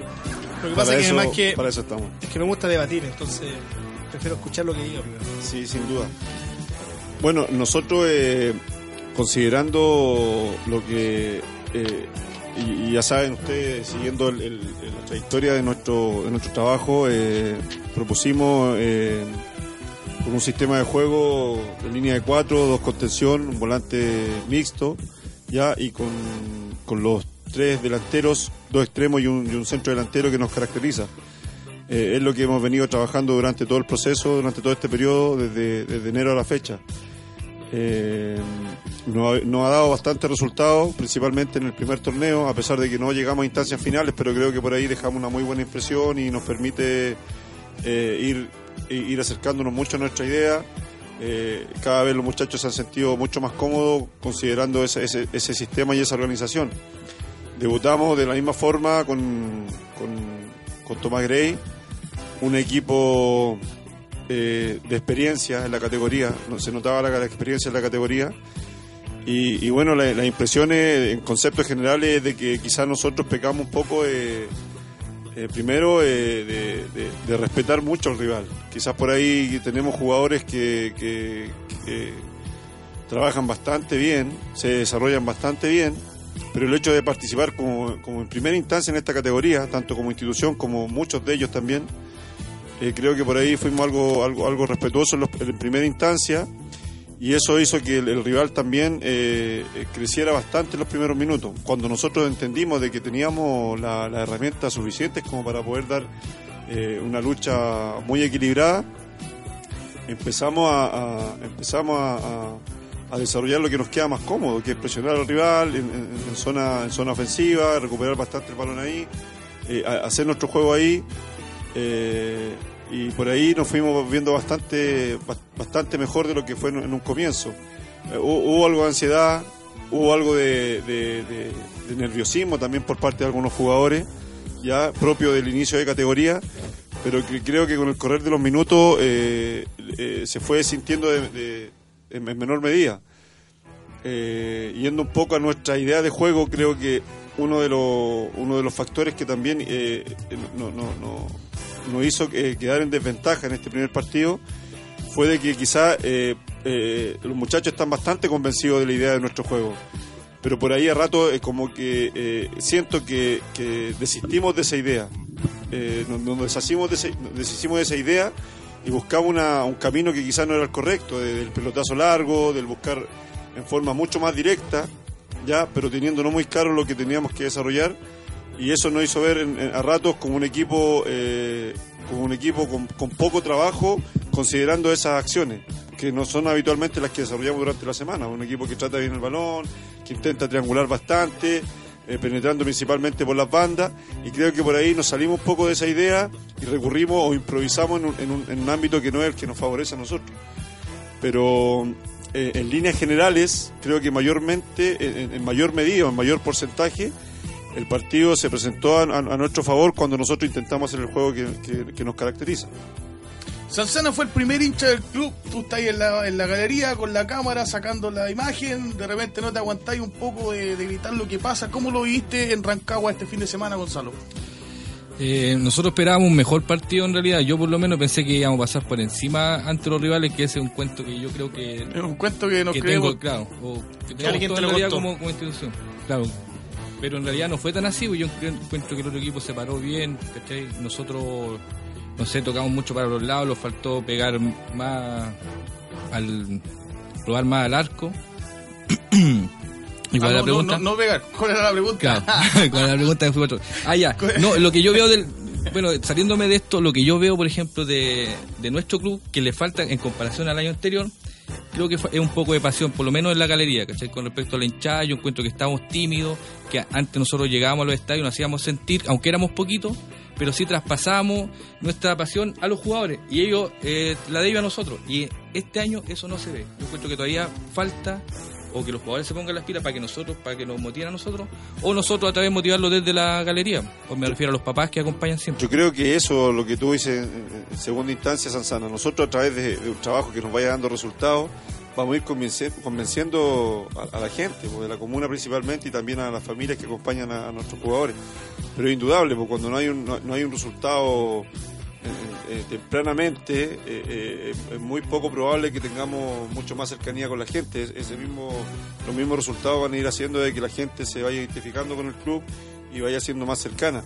Lo que Para pasa es que además que, para eso estamos. es que me gusta debatir, entonces prefiero escuchar lo que diga primero. Sí, sin duda. Bueno, nosotros eh, considerando lo que, eh, y, ya saben ustedes, siguiendo la trayectoria de nuestro, de nuestro trabajo, eh, propusimos eh, un sistema de juego de línea de cuatro, dos contención, un volante mixto, ya y con, con los tres delanteros, dos extremos y un, centro delantero que nos caracteriza. Es lo que hemos venido trabajando durante todo el proceso, durante todo este periodo, desde enero a la fecha. Eh, nos, ha, dado bastante resultados, principalmente en el primer torneo, a pesar de que no llegamos a instancias finales, pero creo que por ahí dejamos una muy buena impresión y nos permite eh, ir, ir acercándonos mucho a nuestra idea. Eh, cada vez los muchachos se han sentido mucho más cómodos considerando ese sistema y esa organización. Debutamos de la misma forma con, con, con Tomás Gray, un equipo eh, de experiencia en la categoría, se notaba la, experiencia en la categoría. Y, bueno, la- las impresiones en conceptos generales es de que quizás nosotros pecamos un poco de, eh, primero eh, de, respetar mucho al rival. Quizás por ahí tenemos jugadores que, que- que trabajan bastante bien, se desarrollan bastante bien, pero el hecho de participar como, como en primera instancia en esta categoría, tanto como institución como muchos de ellos también, eh, creo que por ahí fuimos algo, algo, algo respetuosos en, los- en primera instancia y eso hizo que el, rival también eh, eh, creciera bastante en los primeros minutos. Cuando nosotros entendimos de que teníamos la- las herramientas suficientes como para poder dar una lucha muy equilibrada, empezamos a, empezamos a, desarrollar lo que nos queda más cómodo, que es presionar al rival en, zona, en zona ofensiva, recuperar bastante el balón ahí, hacer nuestro juego ahí. Eh, y por ahí nos fuimos viendo bastante, bas- bastante mejor de lo que fue en, un comienzo. Eh, hubo, algo de ansiedad, hubo algo de, nerviosismo también por parte de algunos jugadores, ya propio del inicio de categoría, pero que creo que con el correr de los minutos eh, se fue sintiendo en, en menor medida. Yendo un poco a nuestra idea de juego, creo que uno de los, uno de los factores que también eh, no, no, no, nos hizo eh, quedar en desventaja en este primer partido fue de que quizá eh, eh, los muchachos están bastante convencidos de la idea de nuestro juego. Pero por ahí a rato es como que eh, siento que, que desistimos de esa idea. Eh, nos, deshacimos de ese- nos deshicimos de esa idea y buscamos una- un camino que quizás no era el correcto, de- del pelotazo largo, del buscar en forma mucho más directa, ya, pero teniendo no muy claro lo que teníamos que desarrollar y eso nos hizo ver en- en- a ratos como un equipo eh, como un equipo con, con poco trabajo considerando esas acciones que no son habitualmente las que desarrollamos durante la semana. Un equipo que trata bien el balón que intenta triangular bastante eh, penetrando principalmente por las bandas y creo que por ahí nos salimos un poco de esa idea y recurrimos o improvisamos en un, en un- en un ámbito que no es el que nos favorece a nosotros. Pero eh, en líneas generales creo que mayormente en, en mayor medida en mayor porcentaje el partido se presentó a, nuestro favor cuando nosotros intentamos hacer el juego que, nos caracteriza. Sanzana fue el primer hincha del club. Tú estás ahí en la, en la galería con la cámara sacando la imagen. De repente no te aguantáis un poco de, de gritar lo que pasa. ¿Cómo lo viste en Rancagua este fin de semana, Gonzalo? Eh, nosotros esperábamos un mejor partido en realidad. Yo por lo menos pensé que íbamos a pasar por encima ante los rivales, que ese es un cuento que yo creo que, Es un cuento que nos que creemos. tengo, claro, o que tengo alguien todo te en lo realidad contó. como, como institución. Claro. Pero en realidad no fue tan así, porque yo encuentro que el otro equipo se paró bien, ¿cachai? Nosotros, no sé, tocamos mucho para los lados, nos faltó pegar más al probar más al arco. ¿Y cuál Ah, es la no, pregunta? no, no. ¿Cuál era la pregunta? Claro, con la pregunta de fútbol. ocho. Ah, ya. No, lo que yo veo del. Bueno, saliéndome de esto, lo que yo veo, por ejemplo, de, de nuestro club, que le falta en comparación al año anterior, creo que es un poco de pasión, por lo menos en la galería, ¿cachai? Con respecto a la hinchada, yo encuentro que estábamos tímidos, que antes nosotros llegábamos a los estadios, nos hacíamos sentir, aunque éramos poquitos, pero sí traspasábamos nuestra pasión a los jugadores y ellos eh, la de ellos a nosotros. Y este año eso no se ve. Yo encuentro que todavía falta o que los jugadores se pongan las pilas para que nosotros, para que nos motiven a nosotros, o nosotros a través de motivarlos desde la galería. O me refiero a los papás que acompañan siempre. Yo creo que eso, lo que tú dices en, segunda instancia, Sansana, nosotros a través de, un trabajo que nos vaya dando resultados, vamos a ir convenci- convenciendo a, la gente, pues, de la comuna principalmente y también a las familias que acompañan a, nuestros jugadores. Pero es indudable, porque cuando no hay un, no hay un resultado eh, tempranamente, eh, eh, es muy poco probable que tengamos mucho más cercanía con la gente. Es- Ese mismo, los mismos resultados van a ir haciendo de que la gente se vaya identificando con el club y vaya siendo más cercana.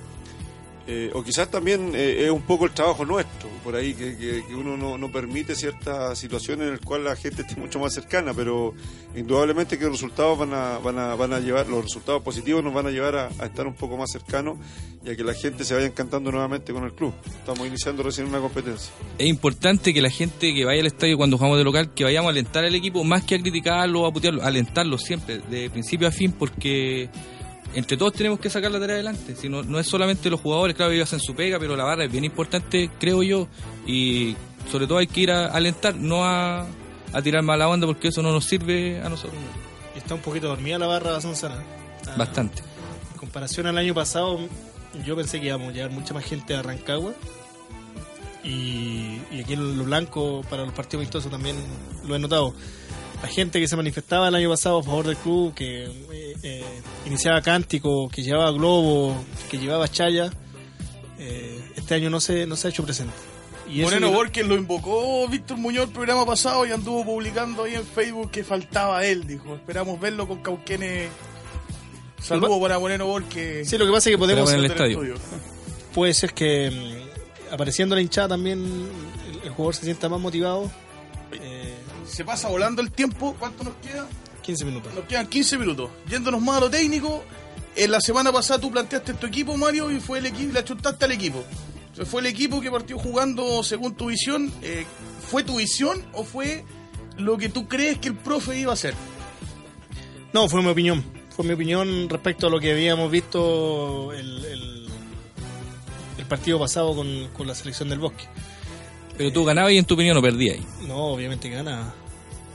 Eh, o quizás también eh, es un poco el trabajo nuestro, por ahí, que, que- que uno no, permite ciertas situaciones en las cuales la gente esté mucho más cercana, pero indudablemente que los resultados van a, van a, van a llevar, los resultados positivos nos van a llevar a, a estar un poco más cercanos y a que la gente se vaya encantando nuevamente con el club. Estamos iniciando recién una competencia. Es importante que la gente que vaya al estadio cuando jugamos de local, que vayamos a alentar al equipo, más que a criticarlo o a putearlo, alentarlo siempre, de principio a fin, porque entre todos tenemos que sacar la tarea adelante. Si no, no es solamente los jugadores, claro, ellos hacen su pega, pero la barra es bien importante, creo yo, y sobre todo hay que ir a alentar, no a, a tirar mala onda, porque eso no nos sirve a nosotros. Y está un poquito dormida la barra Sansana. Está- Bastante. En comparación al año pasado, yo pensé que íbamos a llevar mucha más gente a Rancagua. Y, y aquí en lo blanco, para los partidos amistosos también lo he notado. La gente que se manifestaba el año pasado a favor del club, que eh, eh, iniciaba cántico, que llevaba globo, que llevaba chaya, eh, este año no se, no se ha hecho presente. Y Moreno Borges lo invocó Víctor Muñoz el programa pasado y anduvo publicando ahí en Facebook que faltaba él, dijo. Esperamos verlo con Cauquenes. Saludos para Moreno Borges. Sí, lo que pasa es que podemos... En el estadio. Puede ser que mm, apareciendo la hinchada también el, el jugador se sienta más motivado. Eh, Se pasa volando el tiempo. ¿Cuánto nos queda? 15 minutos. Nos quedan 15 minutos. Yéndonos más a lo técnico, en la semana pasada tú planteaste tu equipo, Mario, y fue el equipo, le achuntaste al equipo. Fue el equipo que partió jugando según tu visión. Eh, ¿Fue tu visión o fue lo que tú crees que el profe iba a hacer? No, fue mi opinión. Fue mi opinión respecto a lo que habíamos visto el, el, el partido pasado con, con la selección del bosque. Pero tú ganabas y en tu opinión no perdías. No, obviamente ganaba.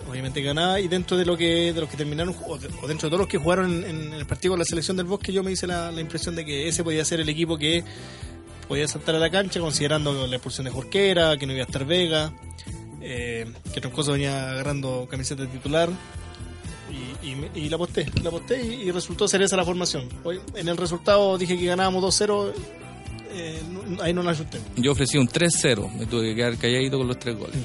Obviamente ganaba y dentro de lo que de los que terminaron o, de- o dentro de todos los que jugaron en, el partido con la selección del Bosque yo me hice la, la impresión de que ese podía ser el equipo que podía saltar a la cancha considerando la expulsión de Jorquera, que no iba a estar Vega, eh, que Troncoso venía agarrando camiseta de titular y, y la aposté, la aposté y, y resultó ser esa la formación. Hoy, en el resultado dije que ganábamos 2-0, eh, no- ahí no la ajusté. Yo ofrecí un 3-0, me tuve que quedar calladito con los tres goles.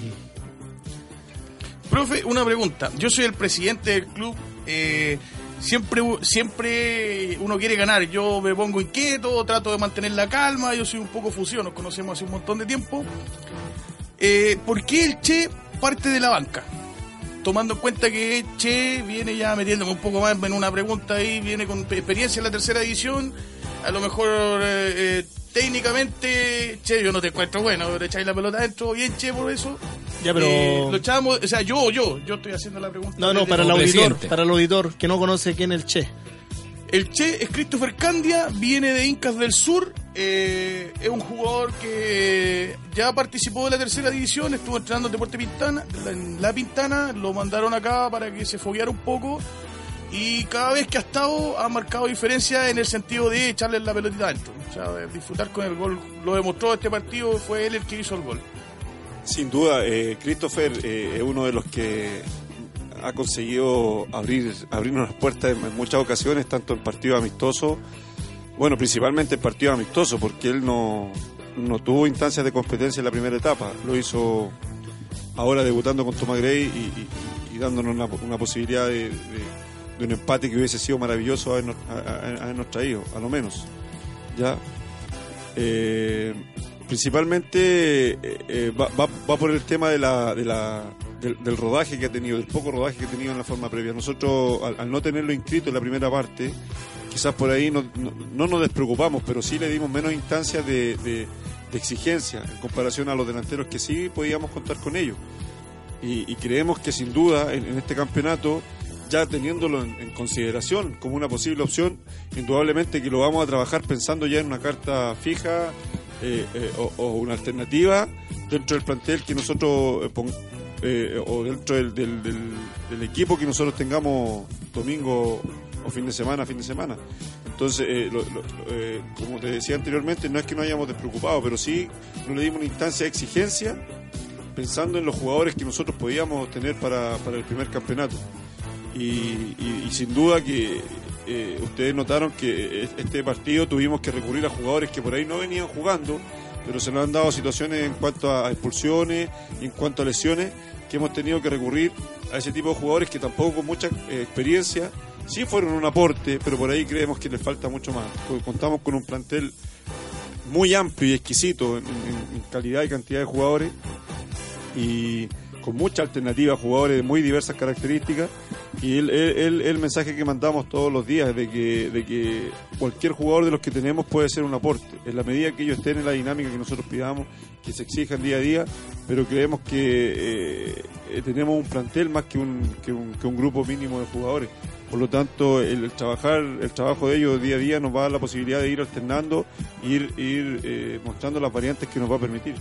Profe, una pregunta. Yo soy el presidente del club. eh, siempre, siempre uno quiere ganar. Yo me pongo inquieto, trato de mantener la calma. Yo soy un poco fusión, nos conocemos hace un montón de tiempo. Eh, ¿Por qué el Che parte de la banca? Tomando en cuenta que Che viene ya metiéndome un poco más en una pregunta ahí, viene con experiencia en la tercera división. A lo mejor eh, eh, técnicamente, Che, yo no te encuentro bueno, pero echáis la pelota adentro, bien Che por eso. Ya, pero... Eh, lo echamos, o sea, yo, yo, yo estoy haciendo la pregunta. No, no, para el auditor, presidente. para el auditor que no conoce quién es el Che. El Che es Christopher Candia, viene de Incas del Sur, eh, es un jugador que ya participó de la tercera división, estuvo entrenando en Deporte Pintana, en La Pintana, lo mandaron acá para que se fogueara un poco y cada vez que ha estado ha marcado diferencia en el sentido de echarle la pelotita adentro, o sea, de disfrutar con el gol, lo demostró este partido, fue él el que hizo el gol. Sin duda, eh, Christopher eh, es uno de los que ha conseguido abrir abrirnos las puertas en, muchas ocasiones, tanto en partidos amistosos, bueno, principalmente en partidos amistosos, porque él no, no tuvo instancias de competencia en la primera etapa, lo hizo ahora debutando con Thomas Gray y, dándonos una, una posibilidad de- de un empate que hubiese sido maravilloso habernos, habernos traído, a lo menos. ¿ya? Eh, principalmente eh, eh, va, va- va por el tema de la, de la, del, rodaje que ha tenido, del poco rodaje que ha tenido en la forma previa. Nosotros, al, no tenerlo inscrito en la primera parte, quizás por ahí no, no- no nos despreocupamos, pero sí le dimos menos instancias de, exigencia en comparación a los delanteros que sí podíamos contar con ellos. Y, creemos que sin duda en este campeonato, ya teniéndolo en, consideración como una posible opción, indudablemente que lo vamos a trabajar pensando ya en una carta fija eh, eh, o, una alternativa dentro del plantel que nosotros eh, o dentro del, del- del- equipo que nosotros tengamos domingo o fin de semana, fin de semana. Entonces, lo- como te decía anteriormente, no es que no hayamos despreocupado, pero sí no le dimos una instancia de exigencia pensando en los jugadores que nosotros podíamos tener para, para el primer campeonato. Y, sin duda que eh, ustedes notaron que este partido tuvimos que recurrir a jugadores que por ahí no venían jugando, pero se nos han dado situaciones en cuanto a expulsiones en cuanto a lesiones que hemos tenido que recurrir a ese tipo de jugadores que tampoco con mucha eh, experiencia sí fueron un aporte, pero por ahí creemos que les falta mucho más. Porque Contamos con un plantel muy amplio y exquisito en calidad y cantidad de jugadores y con mucha alternativa jugadores de muy diversas características y el, el- el- mensaje que mandamos todos los días de que, de que cualquier jugador de los que tenemos puede ser un aporte. En la medida que ellos estén en la dinámica que nosotros pidamos que se exijan día a día pero creemos que eh, eh, tenemos un plantel más que un, que un, grupo mínimo de jugadores. Por lo tanto el, el trabajar el trabajo de ellos día a día nos va a dar la posibilidad de ir alternando ir ir eh, mostrando las variantes que nos va a permitir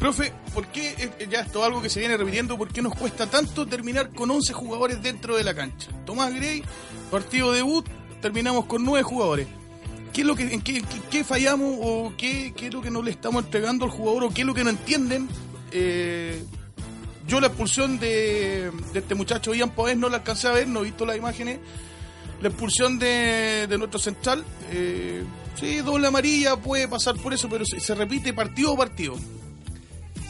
Profe, ¿por qué, eh, ya esto es algo que se viene repitiendo, por qué nos cuesta tanto terminar con 11 jugadores dentro de la cancha? Tomás Gray, partido debut, terminamos con 9 jugadores. ¿Qué es lo que, en qué, qué- fallamos o qué, qué es lo que no le estamos entregando al jugador o qué es lo que no entienden? Eh, yo la expulsión de, de este muchacho Ian Poés no la alcancé a ver, no he visto las imágenes. La expulsión de, de nuestro central, eh, sí, doble amarilla, puede pasar por eso, pero se, se repite partido a partido.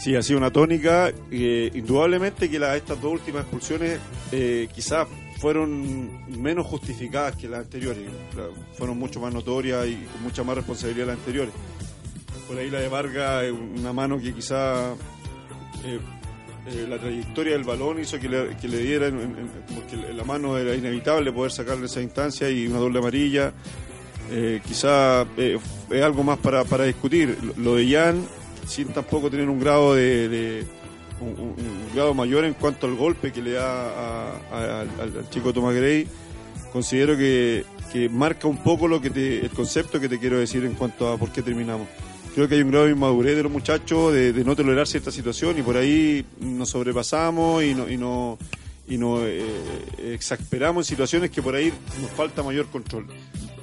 Sí, ha sido una tónica. eh, indudablemente que estas dos últimas expulsiones eh, quizás fueron menos justificadas que las anteriores. Fueron mucho más notorias y con mucha más responsabilidad las anteriores. Por ahí la de Vargas, una mano que quizás eh, la trayectoria del balón hizo que le, que en- porque la mano era inevitable poder sacarle esa instancia y una doble amarilla. Eh, quizá es algo más para, para discutir. Lo de Jan, sin tampoco tener un grado de, de- un, un- un grado mayor en cuanto al golpe que le da a- a- al, al chico Tomás Gray, considero que, que marca un poco lo que te, el concepto que te quiero decir en cuanto a por qué terminamos. Creo que hay un grado de inmadurez de los muchachos de, de no tolerar cierta situación y por ahí nos sobrepasamos y no, y no, y nos eh, exasperamos en situaciones que por ahí nos falta mayor control.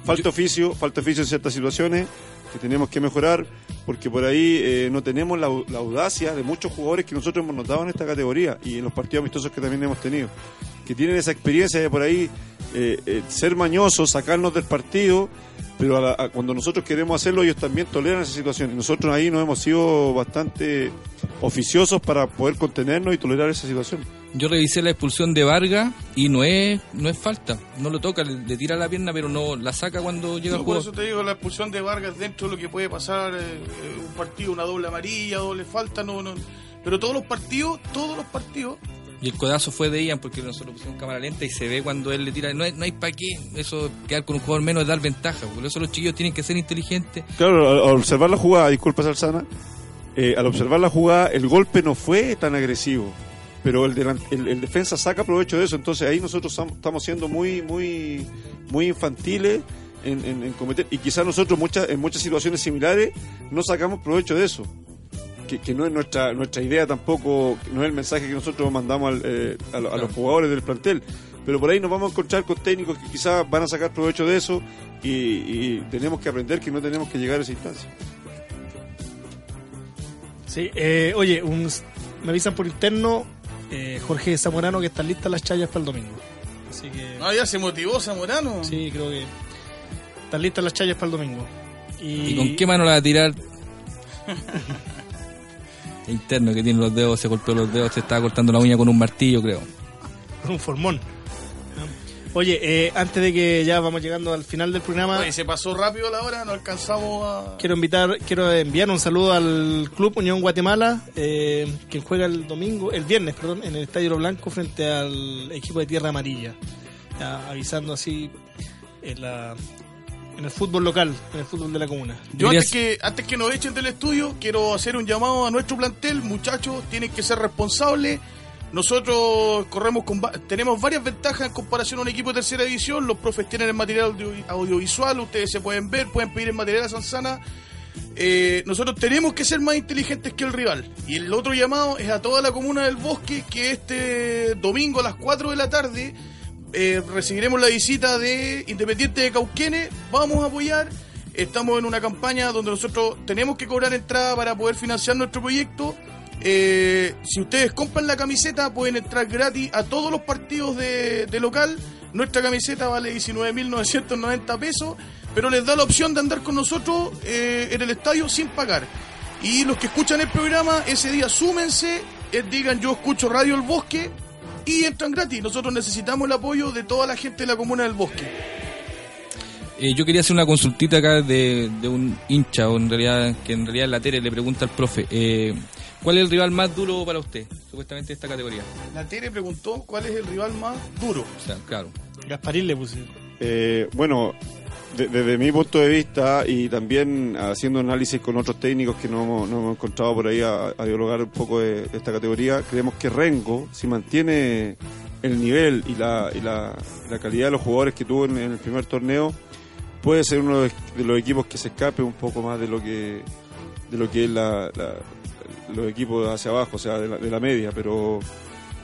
Falta oficio, falta oficio en ciertas situaciones que tenemos que mejorar porque por ahí eh, no tenemos la, audacia de muchos jugadores que nosotros hemos notado en esta categoría y en los partidos amistosos que también hemos tenido, que tienen esa experiencia de por ahí eh, eh, ser mañosos, sacarnos del partido, pero a la- cuando nosotros queremos hacerlo ellos también toleran esa situación y nosotros ahí nos hemos sido bastante oficiosos para poder contenernos y tolerar esa situación. Yo revisé la expulsión de Vargas y no es no es falta. No lo toca, le, le tira la pierna, pero no la saca cuando llega No, al por juego. eso te digo, la expulsión de Vargas dentro de lo que puede pasar eh, eh, un partido, una doble amarilla, doble falta, no, no. Pero todos los partidos, todos los partidos, Y el codazo fue de Ian porque nosotros pusimos cámara lenta y se ve cuando él le tira. No hay, no hay para qué. Eso, quedar con un jugador menos es dar ventaja. Por eso los chiquillos tienen que ser inteligentes. Claro, al, al observar la jugada, disculpa Salsana, eh, al observar la jugada, el golpe no fue tan agresivo, pero el, delan- el, el defensa saca provecho de eso, entonces ahí nosotros estamos siendo muy, muy, muy infantiles en, en- en cometer, y quizás nosotros muchas, en muchas situaciones similares no sacamos provecho de eso. Que, que no es nuestra nuestra idea tampoco, no es el mensaje que nosotros mandamos al, eh, a, lo- a los jugadores del plantel. Pero por ahí nos vamos a encontrar con técnicos que quizás van a sacar provecho de eso y, y tenemos que aprender que no tenemos que llegar a esa instancia. Sí, eh, oye, un- me avisan por interno eh, Jorge Zamorano que están listas las chayas para el domingo. Así que ah, ya se motivó Zamorano. sí, creo que están listas las chayas para el domingo. Y, ¿Y con qué mano la va a tirar? Interno que tiene los dedos, se golpeó los dedos, se estaba cortando la uña con un martillo, creo. con un formón. Oye, eh, antes de que ya vamos llegando al final del programa, Oye, se pasó rápido la hora, no alcanzamos a... quiero invitar, quiero enviar un saludo al Club Unión Guatemala, eh, que juega el domingo, el viernes, perdón, en el Estadio Blanco frente al equipo de Tierra Amarilla. Ya, avisando así en, la, en el fútbol local, en el fútbol de la comuna. Yo antes que, antes que nos echen del estudio, quiero hacer un llamado a nuestro plantel. Muchachos, tienen que ser responsables. Nosotros corremos con va- tenemos varias ventajas en comparación a un equipo de tercera división. Los profes tienen el material audio- audiovisual, ustedes se pueden ver, pueden pedir el material a Sansana. Eh, nosotros tenemos que ser más inteligentes que el rival. Y el otro llamado es a toda la comuna del bosque que este domingo a las 4 de la tarde eh, recibiremos la visita de Independiente de Cauquenes. Vamos a apoyar. Estamos en una campaña donde nosotros tenemos que cobrar entrada para poder financiar nuestro proyecto. Eh, si ustedes compran la camiseta, pueden entrar gratis a todos los partidos de, local. Nuestra camiseta vale 19.990 pesos, pero les da la opción de andar con nosotros eh, en el estadio sin pagar. Y los que escuchan el programa, ese día súmense, eh, digan yo escucho Radio El Bosque y entran gratis. Nosotros necesitamos el apoyo de toda la gente de la comuna del Bosque. Yo quería hacer una consultita acá de, un hincha, o en realidad, que en realidad la Tere le pregunta al profe, ¿cuál es el rival más duro para usted, supuestamente de esta categoría? La Tere preguntó cuál es el rival más duro. O sea, claro. Gasparín le puse. Eh, bueno, de- desde mi punto de vista y también haciendo análisis con otros técnicos que no, hemos- no hemos encontrado por ahí a, a dialogar un poco de, de esta categoría, creemos que Rengo, si mantiene el nivel y la, y la, la calidad de los jugadores que tuvo en, en el primer torneo, puede ser uno de, de los equipos que se escape un poco más de lo que de lo que es la, la- los equipos hacia abajo, o sea, de la, de la media, pero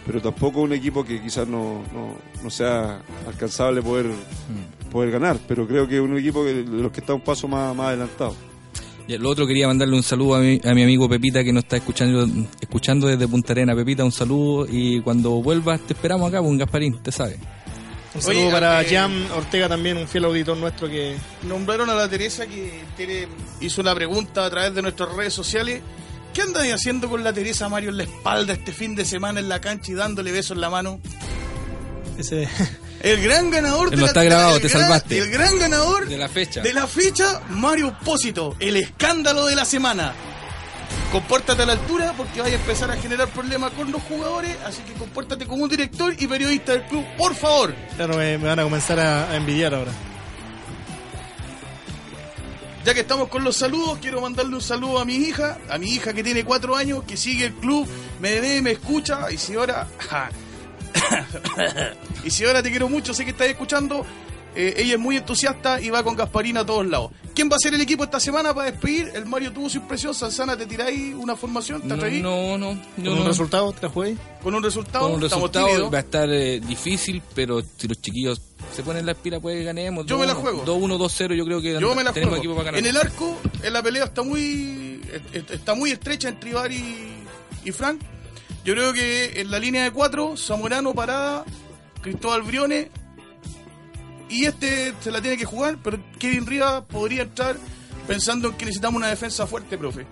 pero tampoco un equipo que quizás no, no, no sea alcanzable poder poder ganar, pero creo que es un equipo que- de los que está un paso más, más adelantado. Y lo otro quería mandarle un saludo a mi, a mi amigo Pepita que nos está escuchando escuchando desde Punta Arena. Pepita, un saludo y cuando vuelvas te esperamos acá, un Gasparín, te sabe. Un saludo Oye, para eh, Jan Ortega también, un fiel auditor nuestro que Nombraron a la Teresa que Tere hizo una pregunta a través de nuestras redes sociales. ¿Qué andan haciendo con la Teresa Mario en la espalda este fin de semana en la cancha y dándole besos en la mano? ese El gran ganador de no la está grabado, te gran- salvaste. El gran ganador De la fecha. de la fecha, Mario Pósito, el escándalo de la semana. Compórtate a la altura porque vaya a empezar a generar problemas con los jugadores, así que compórtate como un director y periodista del club, por favor. claro, me, me van a comenzar a, a envidiar ahora. Ya que estamos con los saludos, quiero mandarle un saludo a mi hija, a mi hija que tiene cuatro años, que sigue el club, me ve, me escucha, y si ahora... y si ahora te quiero mucho, sé que estás escuchando, eh, ella es muy entusiasta y va con Gasparina a todos lados. ¿Quién va a ser el equipo esta semana para despedir? El Mario tuvo su impresión, Sanzana, ¿te tiráis una formación? ¿Te No, atreví? no, no. ¿Con un no. resultado te la jugué? Con un resultado, Con un estamos resultado va a estar eh, difícil, pero si los chiquillos se ponen las pilas, puede que ganemos. Yo me la juego. 2-1, 2-0, yo creo que Yo me la tenemos juego. equipo para ganar. En el arco, en la pelea está muy est- est- está muy estrecha entre Ibar y, y Frank. Yo creo que en la línea de cuatro, Zamorano, Parada, Cristóbal Briones y este se la tiene que jugar, pero Kevin Rivas podría entrar pensando en que necesitamos una defensa fuerte, profe.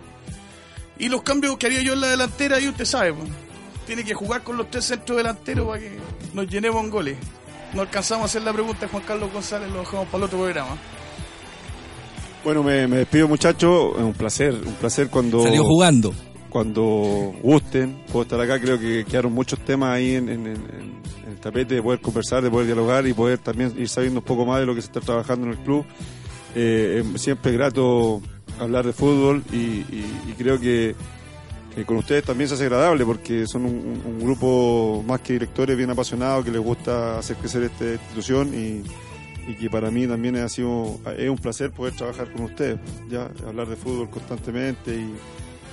Y los cambios que haría yo en la delantera, y usted sabe, pues, tiene que jugar con los tres centros delanteros para que nos llenemos en goles. No alcanzamos a hacer la pregunta de Juan Carlos González, lo dejamos para el otro programa. Bueno, me, me despido muchachos, es un placer, un placer cuando Salió jugando. cuando gusten, puedo estar acá, creo que quedaron muchos temas ahí en, en- en- en el tapete de poder conversar, de poder dialogar y poder también ir sabiendo un poco más de lo que se está trabajando en el club. Eh, eh, siempre es grato hablar de fútbol y, y- y creo que, que con ustedes también se hace agradable porque son un, grupo más que directores bien apasionados que les gusta hacer crecer esta institución y, y que para mí también ha sido es un placer poder trabajar con ustedes, ya hablar de fútbol constantemente y,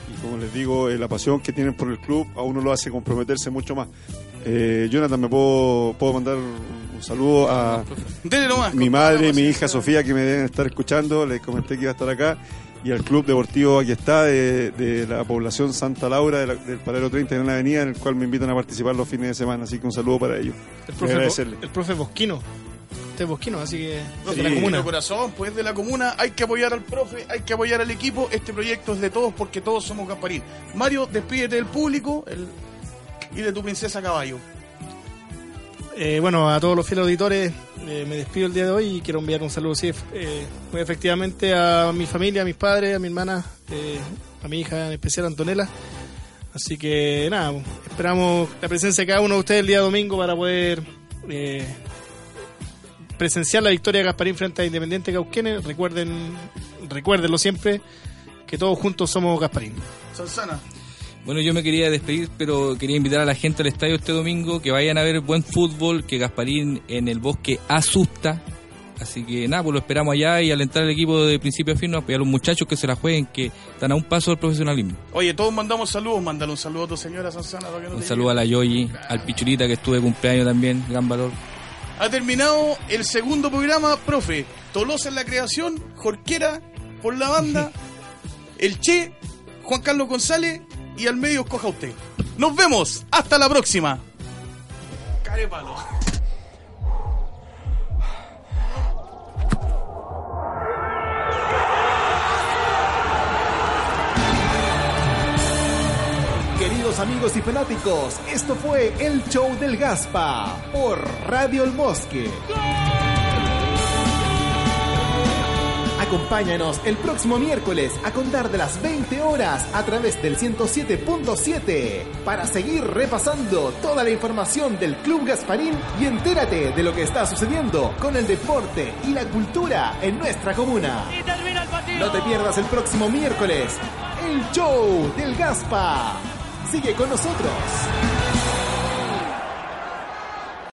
y como les digo, eh, la pasión que tienen por el club a uno lo hace comprometerse mucho más. Eh, Jonathan, ¿me puedo, puedo mandar un saludo a nomás. mi madre y mi hija. Sofía que me deben estar escuchando? Les comenté que iba a estar acá. Y al Club Deportivo aquí está, de, de la población Santa Laura, de la- del Paradero 30 en la avenida, en el cual me invitan a participar los fines de semana. Así que un saludo para ellos. El profe, agradecerle. el profe Bosquino. Usted es Bosquino, así que... Profe, de la Sí. comuna. de corazón, pues de la comuna, hay que apoyar al profe, hay que apoyar al equipo. Este proyecto es de todos porque todos somos Gasparín. Mario, despídete del público el- y de tu princesa caballo. Eh, bueno, a todos los fieles auditores, eh, me despido el día de hoy y quiero enviar un saludo, sí, eh, muy efectivamente a mi familia, a mis padres, a mi hermana, eh, a mi hija en especial, Antonella. Así que nada, esperamos la presencia de cada uno de ustedes el día domingo para poder presenciar la victoria de Gasparín frente a Independiente Cauquenes. Recuerden, recuérdenlo siempre, que todos juntos somos Gasparín. Sansana, Bueno, yo me quería despedir, pero quería invitar a la gente al estadio este domingo, que vayan a ver buen fútbol, que Gasparín en el bosque asusta. Así que nada, pues lo esperamos allá y alentar al equipo de principio a fin, a los muchachos que se la jueguen, que están a un paso del profesionalismo. oye, todos mandamos saludos, mándale un saludo a tu señora Sansana. Para que no Un saludo a la Yoyi, al Pichurita que estuve de cumpleaños también, gran valor. Ha terminado el segundo programa, profe. Tolosa en la creación, Jorquera por la banda, el Che, Juan Carlos González y al medio escoja usted. Nos vemos. Hasta la próxima. Carepalo. Queridos amigos y fanáticos, esto fue el show del Gaspa por Radio El Bosque. Acompáñanos el próximo miércoles a contar de las 20 horas a través del 107.7 para seguir repasando toda la información del Club Gasparín y entérate de lo que está sucediendo con el deporte y la cultura en nuestra comuna. Y termina el partido. No te pierdas el próximo miércoles el show del Gaspa. Sigue con nosotros.